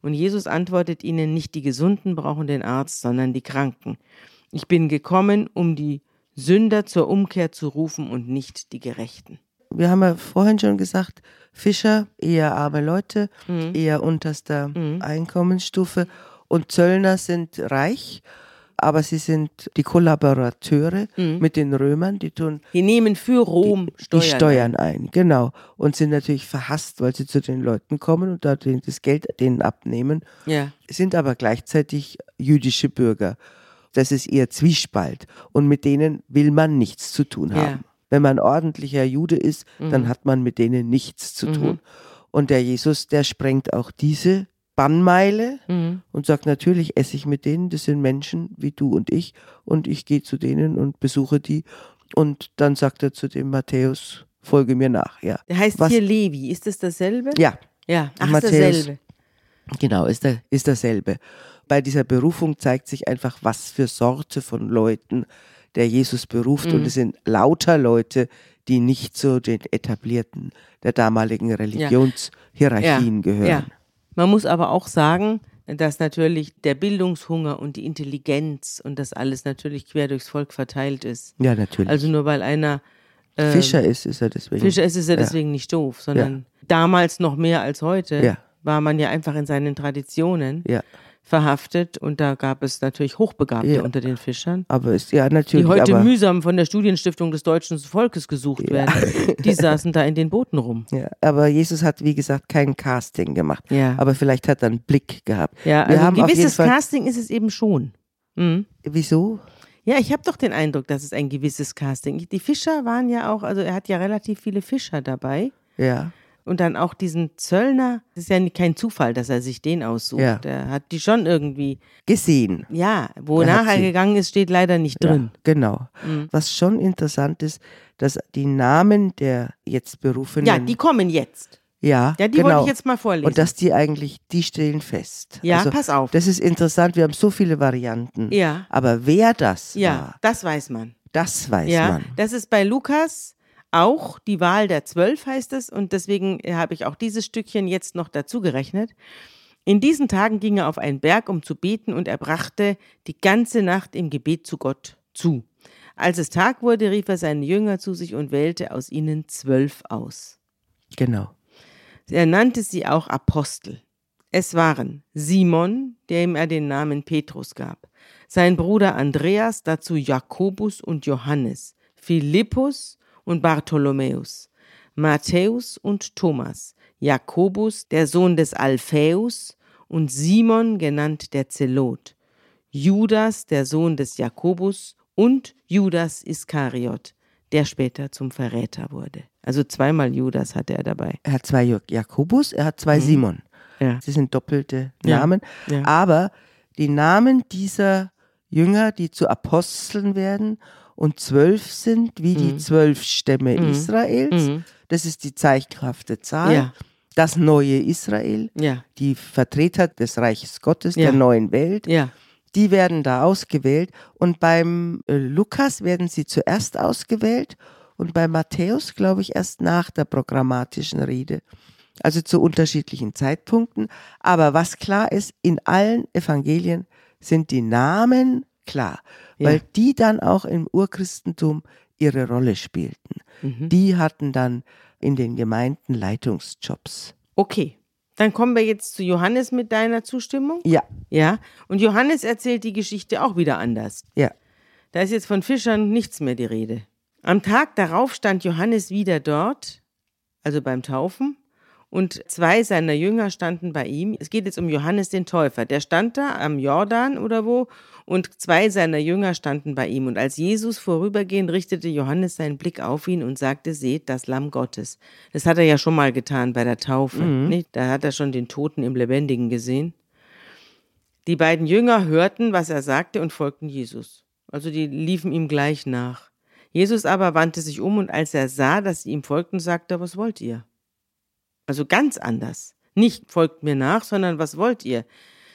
Und Jesus antwortet ihnen, nicht die Gesunden brauchen den Arzt, sondern die Kranken. Ich bin gekommen, um die Sünder zur Umkehr zu rufen und nicht die Gerechten. Wir haben ja vorhin schon gesagt, Fischer, eher arme Leute, Mhm. eher unterster Einkommensstufe und Zöllner sind reich. aber sie sind die Kollaborateure mit den Römern, die tun Die nehmen für Rom Steuern. die Steuern ein, genau. Und sind natürlich verhasst, weil sie zu den Leuten kommen und da den- das Geld denen abnehmen, Ja. sind aber gleichzeitig jüdische Bürger. Das ist ihr Zwiespalt. Und mit denen will man nichts zu tun Ja. Mhm. Wenn man ordentlicher Jude ist, dann hat man mit denen nichts zu tun. Und der Jesus, der sprengt auch diese Bannmeile Mhm. und sagt, natürlich esse ich mit denen, das sind Menschen wie du und ich und ich gehe zu denen und besuche die und dann sagt er zu dem Matthäus, folge mir nach, ja. Der heißt Was- hier Levi. Ist das dasselbe? Ja, Ja, ach, ist Matthäus. dasselbe. genau, ist, der, ist dasselbe. Bei dieser Berufung zeigt sich einfach, was für Sorte von Leuten der Jesus beruft und es sind lauter Leute, die nicht zu den etablierten der damaligen Religionshierarchien gehören. Ja. Man muss aber auch sagen, dass natürlich der Bildungshunger und die Intelligenz und das alles natürlich quer durchs Volk verteilt ist. Ja, natürlich. Also nur weil einer ähm, Fischer ist, ist er deswegen. Fischer ist, ist er deswegen nicht doof, sondern damals noch mehr als heute Ja. war man ja einfach in seinen Traditionen Ja, verhaftet und da gab es natürlich Hochbegabte Ja. unter den Fischern. aber ist ja Die natürlich. heute aber, mühsam von der Studienstiftung des deutschen Volkes gesucht werden. <laughs> Die saßen da in den Booten rum. Ja, aber Jesus hat, wie gesagt, kein Casting gemacht. Ja. Aber vielleicht hat er einen Blick gehabt. Ja, Wir also haben gewisses. Casting ist es eben schon. Mhm. Wieso? Ja, ich habe doch den Eindruck, dass es ein gewisses Casting. Die Fischer waren ja auch, also er hat ja relativ viele Fischer dabei. Ja. Und dann auch diesen Zöllner. Es ist ja kein Zufall, dass er sich den aussucht. Ja. Er hat die schon irgendwie, Gesehen. ja, hat er sie. gegangen ist, steht leider nicht drin. Mhm. Ja, genau. Was schon interessant ist, dass die Namen der jetzt Berufenen. Ja, die kommen jetzt. ja, Ja, die genau. wollte ich jetzt mal vorlesen. Und dass die eigentlich, die stehen fest. Also, Ja, pass auf. Das ist interessant, wir haben so viele Varianten. Ja. Aber wer das ja, war, das weiß man. das weiß Ja, man. das ist bei Lukas auch die Wahl der Zwölf heißt es und deswegen habe ich auch dieses Stückchen jetzt noch dazu gerechnet. In diesen Tagen ging er auf einen Berg, um zu beten und er brachte die ganze Nacht im Gebet zu Gott zu. Als es Tag wurde, rief er seine Jünger zu sich und wählte aus ihnen zwölf aus. Genau. Er nannte sie auch Apostel. Es waren Simon, dem er den Namen Petrus gab, sein Bruder Andreas, dazu Jakobus und Johannes, Philippus und Bartholomäus, Matthäus und Thomas, Jakobus, der Sohn des Alphaeus, und Simon, genannt der Zelot, Judas, der Sohn des Jakobus, und Judas Iskariot, der später zum Verräter wurde. Also zweimal Judas hatte er dabei. Er hat zwei Jak- Jakobus, er hat zwei Simon. Mhm. Ja. Sie sind doppelte Ja, Namen. ja. Aber die Namen dieser Jünger, die zu Aposteln werden und zwölf sind, wie Mhm. die zwölf Stämme Israels, das ist die zeichenhafte Zahl. Ja. Das neue Israel, Ja, die Vertreter des Reiches Gottes, Ja. der neuen Welt, die werden da ausgewählt. Und beim äh, Lukas werden sie zuerst ausgewählt und bei Matthäus, glaube ich, erst nach der programmatischen Rede. Also zu unterschiedlichen Zeitpunkten. Aber was klar ist, in allen Evangelien sind die Namen klar, Ja. weil die dann auch im Urchristentum ihre Rolle spielten. Mhm. Die hatten dann in den Gemeinden Leitungsjobs. Okay. Dann kommen wir jetzt zu Johannes mit deiner Zustimmung. Ja, Ja. Und Johannes erzählt die Geschichte auch wieder anders. ja. Da ist jetzt von Fischern nichts mehr die Rede. Am Tag darauf stand Johannes wieder dort, also beim Taufen, und zwei seiner Jünger standen bei ihm. Es geht jetzt um Johannes den Täufer. Der stand da am Jordan oder wo und zwei seiner Jünger standen bei ihm. Und als Jesus vorübergehend richtete Johannes seinen Blick auf ihn und sagte, seht das Lamm Gottes. Das hat er ja schon mal getan bei der Taufe. Nicht? Da hat er schon den Toten im Lebendigen gesehen. Die beiden Jünger hörten, was er sagte und folgten Jesus. Also die liefen ihm gleich nach. Jesus aber wandte sich um und als er sah, dass sie ihm folgten, sagte er, was wollt ihr? Also ganz anders. Nicht folgt mir nach, sondern was wollt ihr?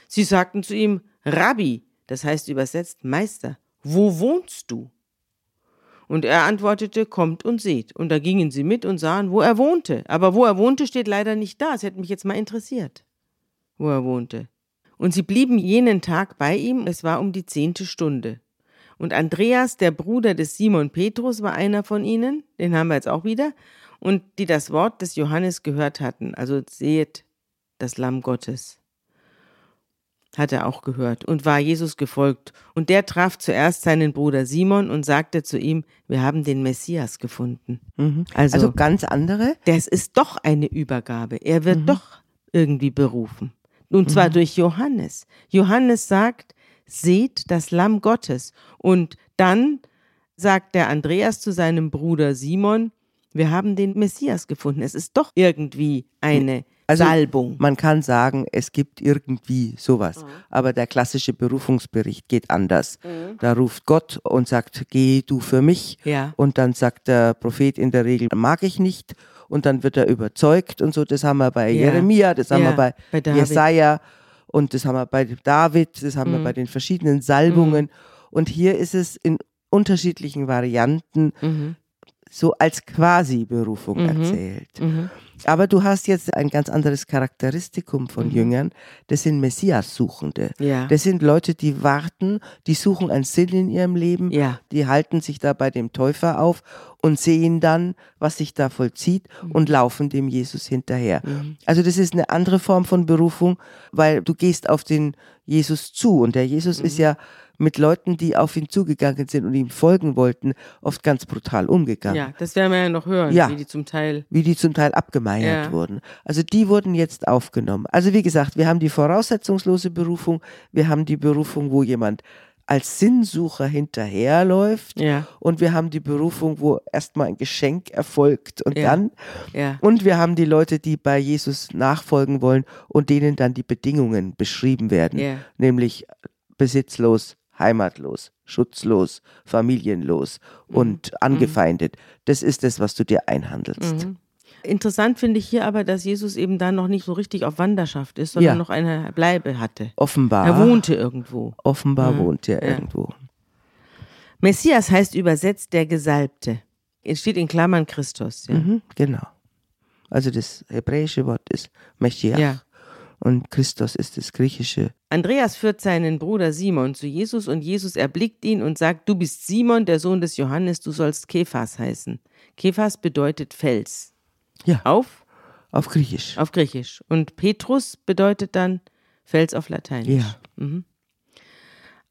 Sie sagten zu ihm, Rabbi, das heißt übersetzt Meister, wo wohnst du? Und er antwortete, kommt und seht. Und da gingen sie mit und sahen, wo er wohnte. Aber wo er wohnte, steht leider nicht da. Es hätte mich jetzt mal interessiert, wo er wohnte. Und sie blieben jenen Tag bei ihm, es war um die zehnte Stunde. Und Andreas, der Bruder des Simon Petrus, war einer von ihnen, den haben wir jetzt auch wieder, und die das Wort des Johannes gehört hatten. Also seht das Lamm Gottes. hat er auch gehört und war Jesus gefolgt. Und der traf zuerst seinen Bruder Simon und sagte zu ihm, wir haben den Messias gefunden. Mhm. Also, also, ganz andere? Das ist doch eine Übergabe. Er wird mhm. doch irgendwie berufen. Und zwar mhm. durch Johannes. Johannes sagt, seht das Lamm Gottes. Und dann sagt der Andreas zu seinem Bruder Simon, wir haben den Messias gefunden. Es ist doch irgendwie eine also, Salbung. Man kann sagen, es gibt irgendwie sowas. Mhm. Aber der klassische Berufungsbericht geht anders. Mhm. Da ruft Gott und sagt, geh du für mich. Ja. Und dann sagt der Prophet in der Regel, mag ich nicht. Und dann wird er überzeugt und so. Das haben wir bei ja. Jeremia, das haben ja, wir bei, bei Jesaja und das haben wir bei David, das haben mhm. wir bei den verschiedenen Salbungen. Mhm. Und hier ist es in unterschiedlichen Varianten mhm. So als Quasi-Berufung mhm. erzählt. Mhm. Aber du hast jetzt ein ganz anderes Charakteristikum von mhm. Jüngern. Das sind Messias-Suchende. Ja. Das sind Leute, die warten, die suchen einen Sinn in ihrem Leben. Ja. Die halten sich da bei dem Täufer auf und sehen dann, was sich da vollzieht mhm. und laufen dem Jesus hinterher. Mhm. Also das ist eine andere Form von Berufung, weil du gehst auf den Jesus zu und der Jesus ist mhm. ja mit Leuten, die auf ihn zugegangen sind und ihm folgen wollten, oft ganz brutal umgegangen. Ja, das werden wir ja noch hören, ja, wie die zum Teil. Wie die zum Teil abgemeiert ja. wurden. Also die wurden jetzt aufgenommen. Also wie gesagt, wir haben die voraussetzungslose Berufung, wir haben die Berufung, wo jemand als Sinnsucher hinterherläuft. Ja. Und wir haben die Berufung, wo erstmal ein Geschenk erfolgt und ja. dann. Ja. Und wir haben die Leute, die bei Jesus nachfolgen wollen und denen dann die Bedingungen beschrieben werden. Ja. Nämlich besitzlos, heimatlos, schutzlos, familienlos und mhm. angefeindet. Das ist das, was du dir einhandelst. Mhm. Interessant finde ich hier aber, dass Jesus eben da noch nicht so richtig auf Wanderschaft ist, sondern ja. noch eine Bleibe hatte. Offenbar. Er wohnte irgendwo. Offenbar mhm. wohnt er ja. irgendwo. Messias heißt übersetzt der Gesalbte. Es steht in Klammern Christus. Ja. Mhm, genau. Also das hebräische Wort ist Meschiach. Ja und Christus ist das griechische. Andreas führt seinen Bruder Simon zu Jesus und Jesus erblickt ihn und sagt, du bist Simon, der Sohn des Johannes, du sollst Kephas heißen. Kephas bedeutet Fels. Ja. Auf? Auf Griechisch. Auf Griechisch. Und Petrus bedeutet dann Fels auf Lateinisch. Ja. Mhm.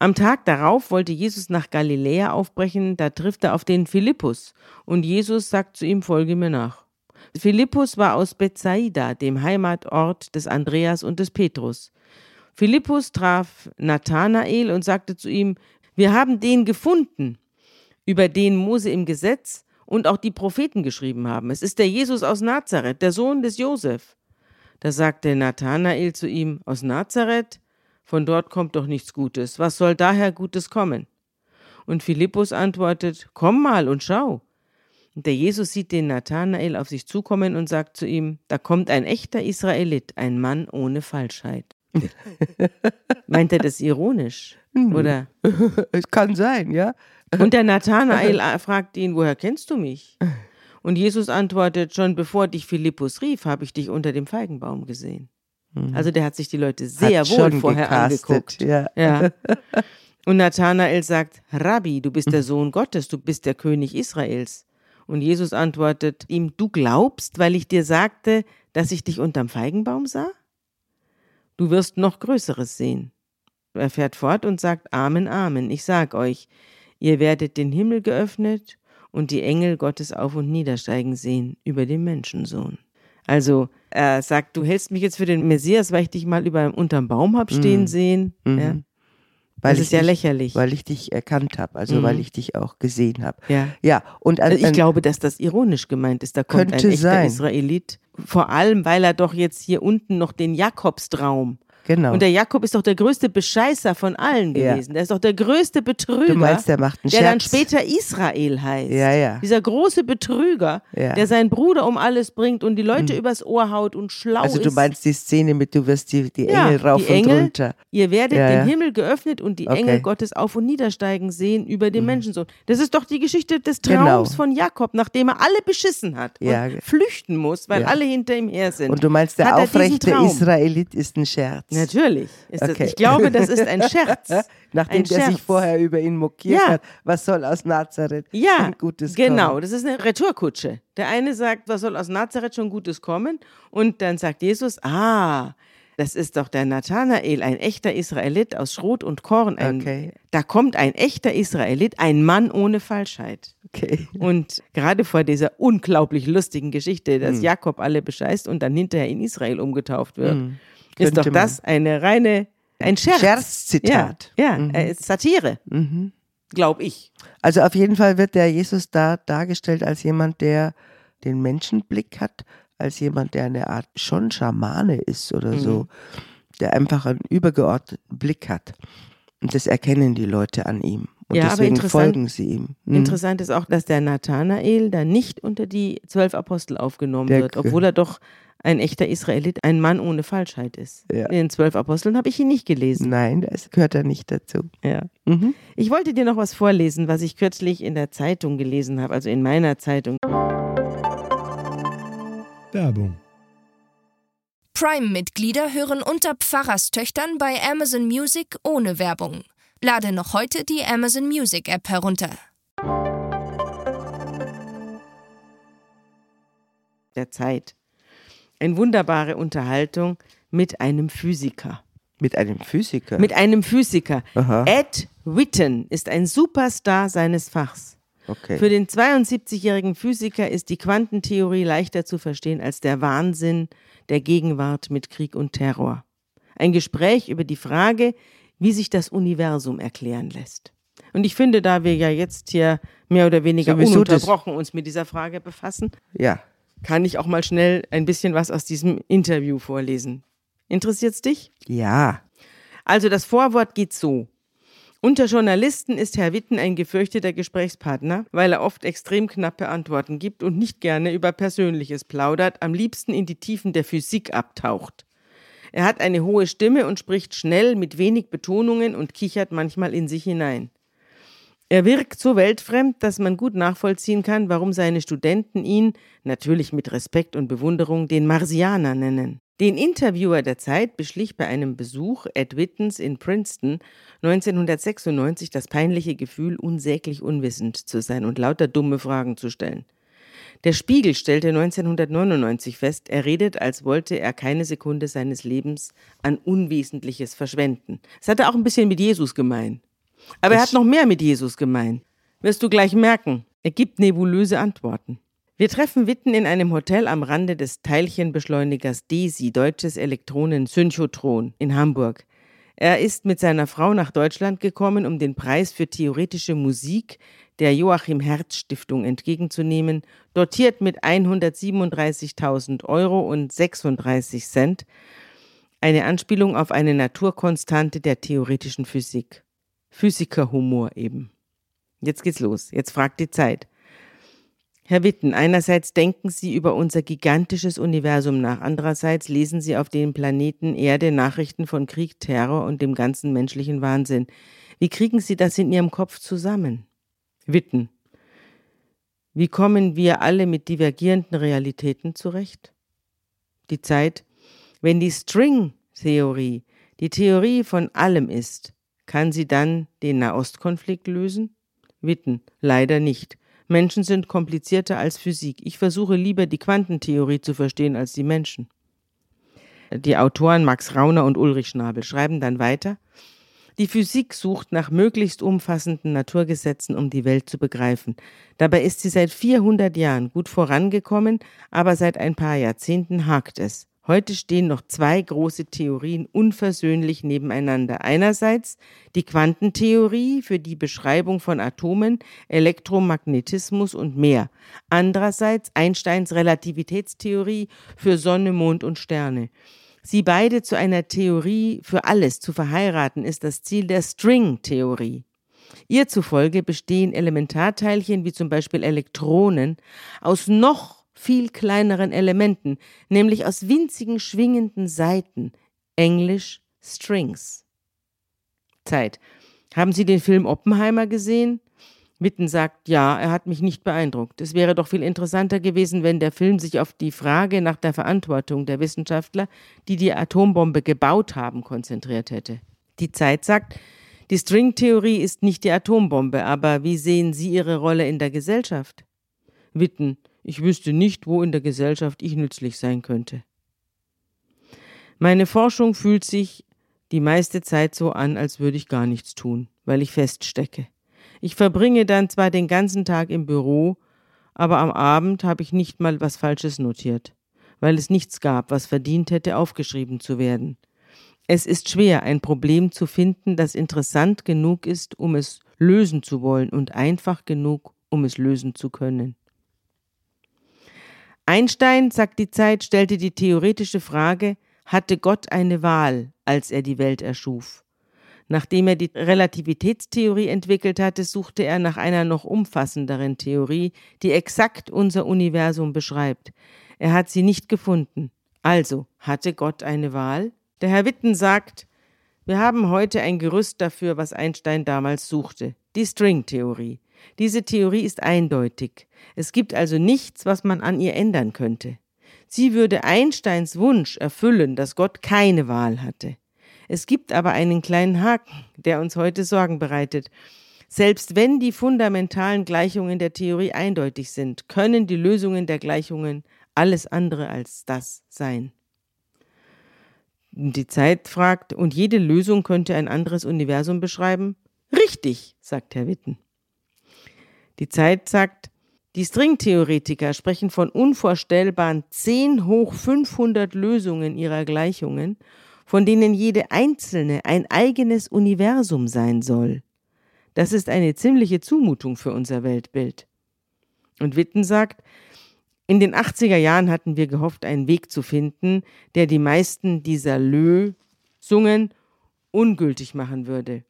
Am Tag darauf wollte Jesus nach Galiläa aufbrechen, da trifft er auf den Philippus und Jesus sagt zu ihm, folge mir nach. Philippus war aus Bethsaida, dem Heimatort des Andreas und des Petrus. Philippus traf Nathanael und sagte zu ihm: Wir haben den gefunden, über den Mose im Gesetz und auch die Propheten geschrieben haben. Es ist der Jesus aus Nazareth, der Sohn des Josef. Da sagte Nathanael zu ihm: Aus Nazareth? Von dort kommt doch nichts Gutes. Was soll daher Gutes kommen? Und Philippus antwortet: Komm mal und schau. Und der Jesus sieht den Nathanael auf sich zukommen und sagt zu ihm, da kommt ein echter Israelit, ein Mann ohne Falschheit. <laughs> Meint er das ironisch? Hm. Oder? Es kann sein, ja. Und der Nathanael fragt ihn, woher kennst du mich? Und Jesus antwortet, schon bevor dich Philippus rief, habe ich dich unter dem Feigenbaum gesehen. Hm. Also der hat sich die Leute sehr hat wohl vorher gecastet, angeguckt. Ja. ja. Und Nathanael sagt, Rabbi, du bist der <laughs> Sohn Gottes, du bist der König Israels. Und Jesus antwortet ihm, du glaubst, weil ich dir sagte, dass ich dich unterm Feigenbaum sah? Du wirst noch Größeres sehen. Er fährt fort und sagt, Amen, Amen, ich sag euch, ihr werdet den Himmel geöffnet und die Engel Gottes auf und niedersteigen sehen über den Menschensohn. Also er sagt, du hältst mich jetzt für den Messias, weil ich dich mal über unterm Baum hab stehen mhm. sehen. Mhm. Ja. Weil das ist ja dich, lächerlich. Weil ich dich erkannt habe, also mhm. weil ich dich auch gesehen habe. Ja. ja, und an, also ich glaube, dass das ironisch gemeint ist. Da kommt ein echter sein. Israelit. Vor allem, weil er doch jetzt hier unten noch den Jakobstraum Genau. Und der Jakob ist doch der größte Bescheißer von allen gewesen. Ja. Der ist doch der größte Betrüger. Du meinst, der macht einen Der Scherz. dann später Israel heißt. Ja, ja. Dieser große Betrüger, ja. der seinen Bruder um alles bringt und die Leute mhm. übers Ohr haut und schlau ist. Also du meinst die Szene mit, du wirst die, die Engel rauf die Engel, und runter. Ihr werdet den Himmel geöffnet und die okay. Engel Gottes auf und niedersteigen sehen über den mhm. Menschensohn. Das ist doch die Geschichte des Traums genau. von Jakob, nachdem er alle beschissen hat und flüchten muss, weil alle hinter ihm her sind. Und du meinst, der aufrechte Israelit ist ein Scherz. Natürlich ist okay. das. Ich glaube, das ist ein <laughs> Scherz. Nachdem ein der Scherz. sich vorher über ihn mokiert ja. hat, was soll aus Nazareth ja, Gutes genau. kommen? Genau, das ist eine Retourkutsche. Der eine sagt, was soll aus Nazareth schon Gutes kommen? Und dann sagt Jesus, ah, das ist doch der Nathanael, ein echter Israelit aus Schrot und Korn. Ein, Okay. Da kommt ein echter Israelit, ein Mann ohne Falschheit. Okay. Und gerade vor dieser unglaublich lustigen Geschichte, Hm. dass Jakob alle bescheißt und dann hinterher in Israel umgetauft wird, Hm. Könnte doch das eine reine, ein Scherz. Scherzzitat. Ja, ja äh, Satire, Mhm. glaube ich. Also auf jeden Fall wird der Jesus da dargestellt als jemand, der den Menschenblick hat, als jemand, der eine Art schon Schamane ist oder Mhm. so, der einfach einen übergeordneten Blick hat. Und das erkennen die Leute an ihm. Und Ja, aber deswegen interessant- folgen sie ihm. Mhm. Interessant ist auch, dass der Nathanael da nicht unter die zwölf Apostel aufgenommen Der- wird, obwohl er doch ein echter Israelit, ein Mann ohne Falschheit ist. Ja. In den zwölf Aposteln habe ich ihn nicht gelesen. Nein, das gehört er nicht dazu. Ja. Mhm. Ich wollte dir noch was vorlesen, was ich kürzlich in der Zeitung gelesen habe, also in meiner Zeitung. Werbung. Prime-Mitglieder hören unter Pfarrerstöchtern bei Amazon Music ohne Werbung. Lade noch heute die Amazon Music App herunter. der Zeit. Eine wunderbare Unterhaltung mit einem Physiker. Mit einem Physiker. Mit einem Physiker. Aha. Ed Witten ist ein Superstar seines Fachs. okay. Für den 72-jährigen Physiker ist die Quantentheorie leichter zu verstehen als der Wahnsinn der Gegenwart mit Krieg und Terror. Ein Gespräch über die Frage, wie sich das Universum erklären lässt. Und ich finde, da wir ja jetzt hier mehr oder weniger das- ununterbrochen uns mit dieser Frage befassen, ja. kann ich auch mal schnell ein bisschen was aus diesem Interview vorlesen. Interessiert's dich? Ja. Also das Vorwort geht so. Unter Journalisten ist Herr Witten ein gefürchteter Gesprächspartner, weil er oft extrem knappe Antworten gibt und nicht gerne über Persönliches plaudert, am liebsten in die Tiefen der Physik abtaucht. Er hat eine hohe Stimme und spricht schnell mit wenig Betonungen und kichert manchmal in sich hinein. Er wirkt so weltfremd, dass man gut nachvollziehen kann, warum seine Studenten ihn, natürlich mit Respekt und Bewunderung, den Marsianer nennen. Den Interviewer der Zeit beschlich bei einem Besuch Ed Wittens in Princeton 1996 das peinliche Gefühl, unsäglich unwissend zu sein und lauter dumme Fragen zu stellen. Der Spiegel stellte 1999 fest, er redet, als wollte er keine Sekunde seines Lebens an Unwesentliches verschwenden. Das hat er auch ein bisschen mit Jesus gemein. Aber er hat noch mehr mit Jesus gemein. Wirst du gleich merken. Er gibt nebulöse Antworten. Wir treffen Witten in einem Hotel am Rande des Teilchenbeschleunigers DESI, Deutsches Elektronen-Synchrotron, in Hamburg. Er ist mit seiner Frau nach Deutschland gekommen, um den Preis für theoretische Musik der Joachim Herz Stiftung entgegenzunehmen, dotiert mit 137.000 Euro und 36 Cent, eine Anspielung auf eine Naturkonstante der theoretischen Physik. Physikerhumor eben. Jetzt geht's los. Jetzt fragt die Zeit. Herr Witten, einerseits denken Sie über unser gigantisches Universum nach, andererseits lesen Sie auf dem Planeten Erde Nachrichten von Krieg, Terror und dem ganzen menschlichen Wahnsinn. Wie kriegen Sie das in Ihrem Kopf zusammen? Witten. Wie kommen wir alle mit divergierenden Realitäten zurecht? Die Zeit, wenn die String-Theorie die Theorie von allem ist, kann sie dann den Nahostkonflikt lösen? Witten, leider nicht. Menschen sind komplizierter als Physik. Ich versuche lieber die Quantentheorie zu verstehen als die Menschen. Die Autoren Max Rauner und Ulrich Schnabel schreiben dann weiter. Die Physik sucht nach möglichst umfassenden Naturgesetzen, um die Welt zu begreifen. Dabei ist sie seit 400 Jahren gut vorangekommen, aber seit ein paar Jahrzehnten hakt es. Heute stehen noch zwei große Theorien unversöhnlich nebeneinander. Einerseits die Quantentheorie für die Beschreibung von Atomen, Elektromagnetismus und mehr. Andererseits Einsteins Relativitätstheorie für Sonne, Mond und Sterne. Sie beide zu einer Theorie für alles zu verheiraten, ist das Ziel der String-Theorie. Ihr zufolge bestehen Elementarteilchen wie zum Beispiel Elektronen aus noch viel kleineren Elementen, nämlich aus winzigen schwingenden Saiten, englisch Strings. Zeit. Haben Sie den Film Oppenheimer gesehen? Witten sagt, ja, er hat mich nicht beeindruckt. Es wäre doch viel interessanter gewesen, wenn der Film sich auf die Frage nach der Verantwortung der Wissenschaftler, die die Atombombe gebaut haben, konzentriert hätte. Die Zeit sagt, die Stringtheorie ist nicht die Atombombe, aber wie sehen Sie Ihre Rolle in der Gesellschaft? Witten, ich wüsste nicht, wo in der Gesellschaft ich nützlich sein könnte. Meine Forschung fühlt sich die meiste Zeit so an, als würde ich gar nichts tun, weil ich feststecke. Ich verbringe dann zwar den ganzen Tag im Büro, aber am Abend habe ich nicht mal was Falsches notiert, weil es nichts gab, was verdient hätte, aufgeschrieben zu werden. Es ist schwer, ein Problem zu finden, das interessant genug ist, um es lösen zu wollen und einfach genug, um es lösen zu können. Einstein, sagt die Zeit, stellte die theoretische Frage, hatte Gott eine Wahl, als er die Welt erschuf? Nachdem er die Relativitätstheorie entwickelt hatte, suchte er nach einer noch umfassenderen Theorie, die exakt unser Universum beschreibt. Er hat sie nicht gefunden. Also, hatte Gott eine Wahl? Der Herr Witten sagt, wir haben heute ein Gerüst dafür, was Einstein damals suchte, die Stringtheorie. Diese Theorie ist eindeutig. Es gibt also nichts, was man an ihr ändern könnte. Sie würde Einsteins Wunsch erfüllen, dass Gott keine Wahl hatte. Es gibt aber einen kleinen Haken, der uns heute Sorgen bereitet. Selbst wenn die fundamentalen Gleichungen der Theorie eindeutig sind, können die Lösungen der Gleichungen alles andere als das sein. Die Zeit fragt, und jede Lösung könnte ein anderes Universum beschreiben? Richtig, sagt Herr Witten. Die Zeit sagt, die Stringtheoretiker sprechen von unvorstellbaren 10 hoch 500 Lösungen ihrer Gleichungen, von denen jede einzelne ein eigenes Universum sein soll. Das ist eine ziemliche Zumutung für unser Weltbild. Und Witten sagt, in den 80er Jahren hatten wir gehofft, einen Weg zu finden, der die meisten dieser Lösungen ungültig machen würde.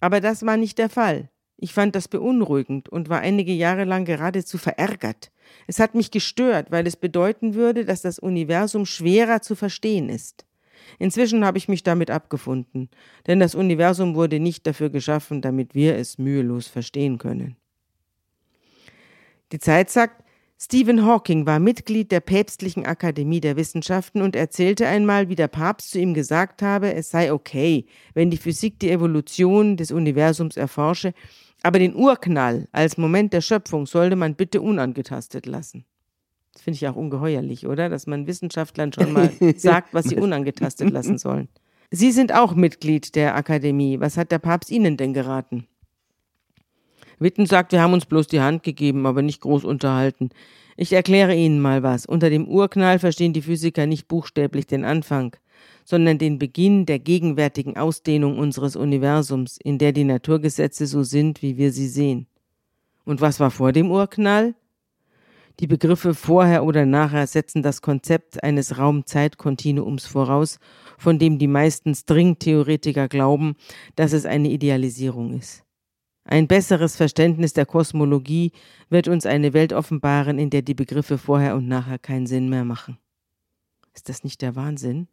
Aber das war nicht der Fall. Ich fand das beunruhigend und war einige Jahre lang geradezu verärgert. Es hat mich gestört, weil es bedeuten würde, dass das Universum schwerer zu verstehen ist. Inzwischen habe ich mich damit abgefunden, denn das Universum wurde nicht dafür geschaffen, damit wir es mühelos verstehen können. Die Zeit sagt, Stephen Hawking war Mitglied der Päpstlichen Akademie der Wissenschaften und erzählte einmal, wie der Papst zu ihm gesagt habe, es sei okay, wenn die Physik die Evolution des Universums erforsche, aber den Urknall als Moment der Schöpfung sollte man bitte unangetastet lassen. Das finde ich auch ungeheuerlich, oder? Dass man Wissenschaftlern schon mal <laughs> sagt, was sie unangetastet lassen sollen. Sie sind auch Mitglied der Akademie. Was hat der Papst Ihnen denn geraten? Witten sagt, wir haben uns bloß die Hand gegeben, aber nicht groß unterhalten. Ich erkläre Ihnen mal was. Unter dem Urknall verstehen die Physiker nicht buchstäblich den Anfang, sondern den Beginn der gegenwärtigen Ausdehnung unseres Universums, in der die Naturgesetze so sind, wie wir sie sehen. Und was war vor dem Urknall? Die Begriffe vorher oder nachher setzen das Konzept eines Raum-Zeit-Kontinuums voraus, von dem die meisten String-Theoretiker glauben, dass es eine Idealisierung ist. Ein besseres Verständnis der Kosmologie wird uns eine Welt offenbaren, in der die Begriffe vorher und nachher keinen Sinn mehr machen. Ist das nicht der Wahnsinn?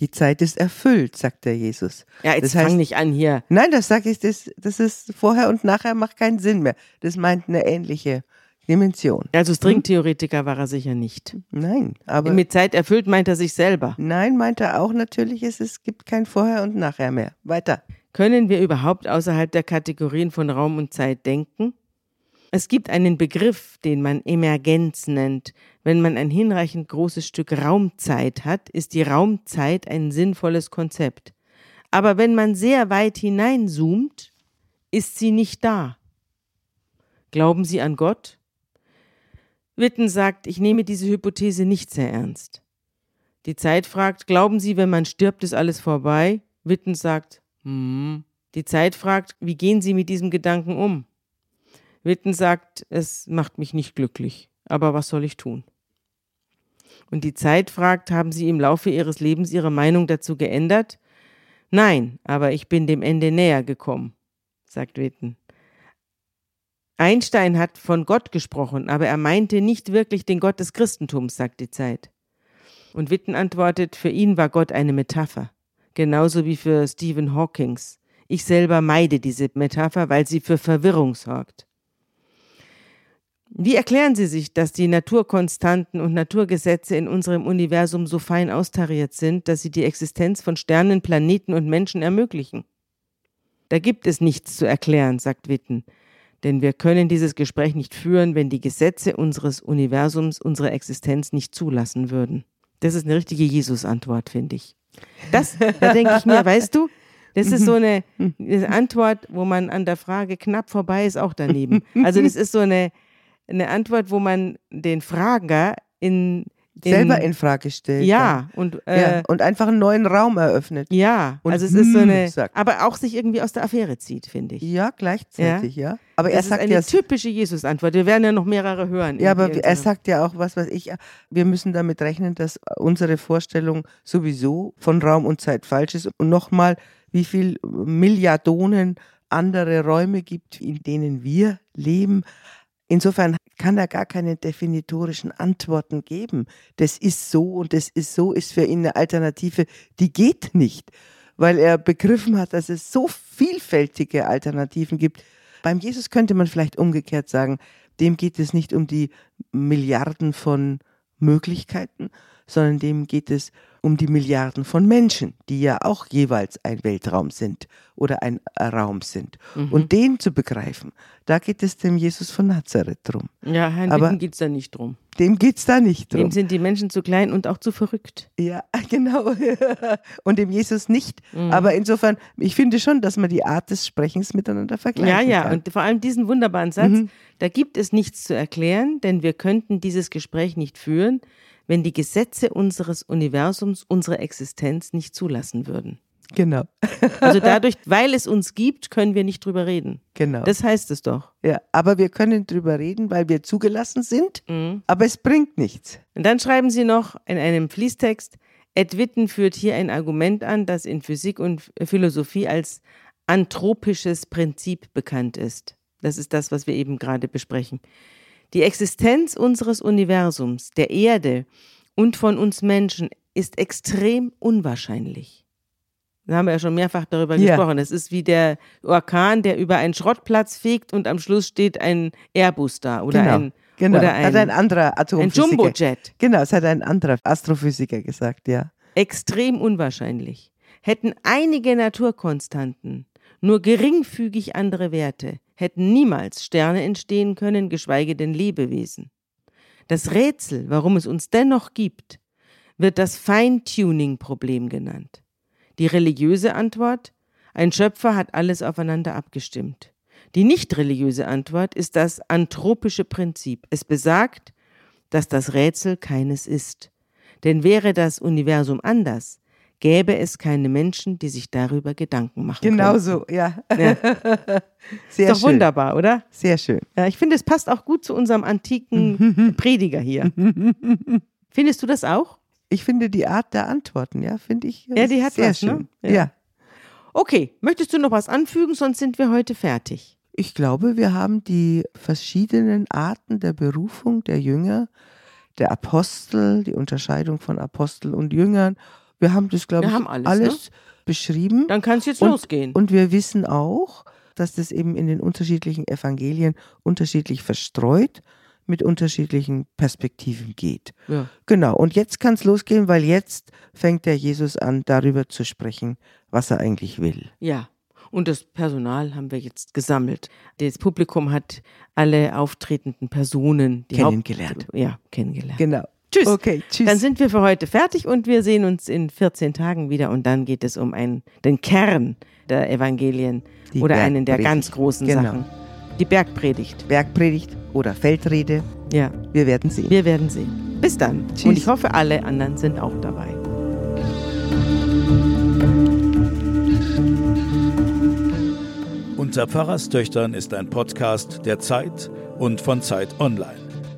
Die Zeit ist erfüllt, sagt der Jesus. Ja, jetzt das heißt, fang nicht an hier. Nein, das sage ich, das, das ist vorher und nachher macht keinen Sinn mehr. Das meint eine ähnliche Dimension. Also Stringtheoretiker war er sicher nicht. Nein, aber. Mit Zeit erfüllt meint er sich selber. Nein, meint er auch natürlich, es gibt kein Vorher und Nachher mehr. Weiter. Können wir überhaupt außerhalb der Kategorien von Raum und Zeit denken? Es gibt einen Begriff, den man Emergenz nennt. Wenn man ein hinreichend großes Stück Raumzeit hat, ist die Raumzeit ein sinnvolles Konzept. Aber wenn man sehr weit hineinzoomt, ist sie nicht da. Glauben Sie an Gott? Witten sagt, ich nehme diese Hypothese nicht sehr ernst. Die Zeit fragt, glauben Sie, wenn man stirbt, ist alles vorbei? Witten sagt, hm. Die Zeit fragt, wie gehen Sie mit diesem Gedanken um? Witten sagt, es macht mich nicht glücklich, aber was soll ich tun? Und die Zeit fragt, haben Sie im Laufe Ihres Lebens Ihre Meinung dazu geändert? Nein, aber ich bin dem Ende näher gekommen, sagt Witten. Einstein hat von Gott gesprochen, aber er meinte nicht wirklich den Gott des Christentums, sagt die Zeit. Und Witten antwortet, für ihn war Gott eine Metapher genauso wie für Stephen Hawkings. Ich selber meide diese Metapher, weil sie für Verwirrung sorgt. Wie erklären Sie sich, dass die Naturkonstanten und Naturgesetze in unserem Universum so fein austariert sind, dass sie die Existenz von Sternen, Planeten und Menschen ermöglichen? Da gibt es nichts zu erklären, sagt Witten, denn wir können dieses Gespräch nicht führen, wenn die Gesetze unseres Universums unsere Existenz nicht zulassen würden. Das ist eine richtige Jesus-Antwort, finde ich. Das, da denke ich mir, weißt du, das ist so eine, eine, Antwort, wo man an der Frage knapp vorbei ist, auch daneben. Also das ist so eine, eine Antwort, wo man den Frager in selber in Frage stellt. Ja, und, äh, ja, und einfach einen neuen Raum eröffnet. Ja, und also es ist so eine, sagt. aber auch sich irgendwie aus der Affäre zieht, finde ich. Ja, gleichzeitig, ja. ja. Aber das er sagt ist eine ja, typische Jesus-Antwort. Wir werden ja noch mehrere hören. Ja, aber er sagt ja auch was, was ich, wir müssen damit rechnen, dass unsere Vorstellung sowieso von Raum und Zeit falsch ist. Und nochmal, wie viel Milliardonen andere Räume gibt, in denen wir leben. Insofern kann er gar keine definitorischen Antworten geben. Das ist so und das ist so, ist für ihn eine Alternative, die geht nicht, weil er begriffen hat, dass es so vielfältige Alternativen gibt. Beim Jesus könnte man vielleicht umgekehrt sagen, dem geht es nicht um die Milliarden von Möglichkeiten, sondern dem geht es um die Milliarden von Menschen, die ja auch jeweils ein Weltraum sind oder ein Raum sind. Mhm. Und den zu begreifen, da geht es dem Jesus von Nazareth drum. Ja, Herrn Aber geht es da nicht drum. Dem geht es da nicht drum. Dem sind die Menschen zu klein und auch zu verrückt. Ja, <laughs> genau. und dem Jesus nicht. Mhm. Aber insofern, ich finde schon, dass man die Art des Sprechens miteinander vergleichen Ja, ja, kann. und vor allem diesen wunderbaren Satz, mhm. da gibt es nichts zu erklären, denn wir könnten dieses Gespräch nicht führen, wenn die Gesetze unseres Universums unsere Existenz nicht zulassen würden. Genau. also <laughs> dadurch, weil es uns gibt, können wir nicht drüber reden. Genau. Das heißt es doch. Ja, aber wir können drüber reden, weil wir zugelassen sind, mhm. aber es bringt nichts. Und dann schreiben Sie noch in einem Fließtext, Ed Witten führt hier ein Argument an, das in Physik und Philosophie als anthropisches Prinzip bekannt ist. Das ist das, was wir eben gerade besprechen. Die Existenz unseres Universums, der Erde und von uns Menschen ist extrem unwahrscheinlich. Da haben wir ja schon mehrfach darüber ja. gesprochen. Es ist wie der Orkan, der über einen Schrottplatz fegt und am Schluss steht ein Airbus da oder genau. ein Genau, oder ein, hat ein anderer Atomphysiker. Ein Jumbojet. Genau, es hat ein anderer Astrophysiker gesagt, ja. Extrem unwahrscheinlich. Hätten einige Naturkonstanten nur geringfügig andere Werte, hätten niemals Sterne entstehen können, geschweige denn Lebewesen. Das Rätsel, warum es uns dennoch gibt, wird das Feintuning-Problem genannt. Die religiöse Antwort, ein Schöpfer hat alles aufeinander abgestimmt. Die nicht religiöse Antwort ist das anthropische Prinzip. Es besagt, dass das Rätsel keines ist. Denn wäre das Universum anders, gäbe es keine Menschen, die sich darüber Gedanken machen. Genau könnten. so, ja. ja. <laughs> Sehr ist doch schön. wunderbar, oder? Sehr schön. Ja, ich finde, es passt auch gut zu unserem antiken <laughs> Prediger hier. Findest du das auch? Ich finde die Art der Antworten, ja, finde ich. Ja, die hat sehr was, ne? schön. Ne? Ja. ja. Okay, möchtest du noch was anfügen, sonst sind wir heute fertig. Ich glaube, wir haben die verschiedenen Arten der Berufung der Jünger, der Apostel, die Unterscheidung von Apostel und Jüngern wir haben das, glaube ich, alles, alles ne? beschrieben. Dann kann es jetzt und, losgehen. Und wir wissen auch, dass das eben in den unterschiedlichen Evangelien unterschiedlich verstreut mit unterschiedlichen Perspektiven geht. Ja. Genau, und jetzt kann es losgehen, weil jetzt fängt der Jesus an, darüber zu sprechen, was er eigentlich will. Ja. Und das Personal haben wir jetzt gesammelt. Das Publikum hat alle auftretenden Personen kennengelernt. Haupt ja, kennengelernt. Genau. Tschüss. Okay, tschüss. Dann sind wir für heute fertig und wir sehen uns in 14 Tagen wieder und dann geht es um einen, den Kern der Evangelien Die oder einen der ganz großen genau. Sachen. Die Bergpredigt. Bergpredigt oder Feldrede. Ja. Wir werden sehen. Wir werden sehen. Bis dann. Tschüss. Und ich hoffe, alle anderen sind auch dabei. Unter Pfarrerstöchtern ist ein Podcast der Zeit und von Zeit Online.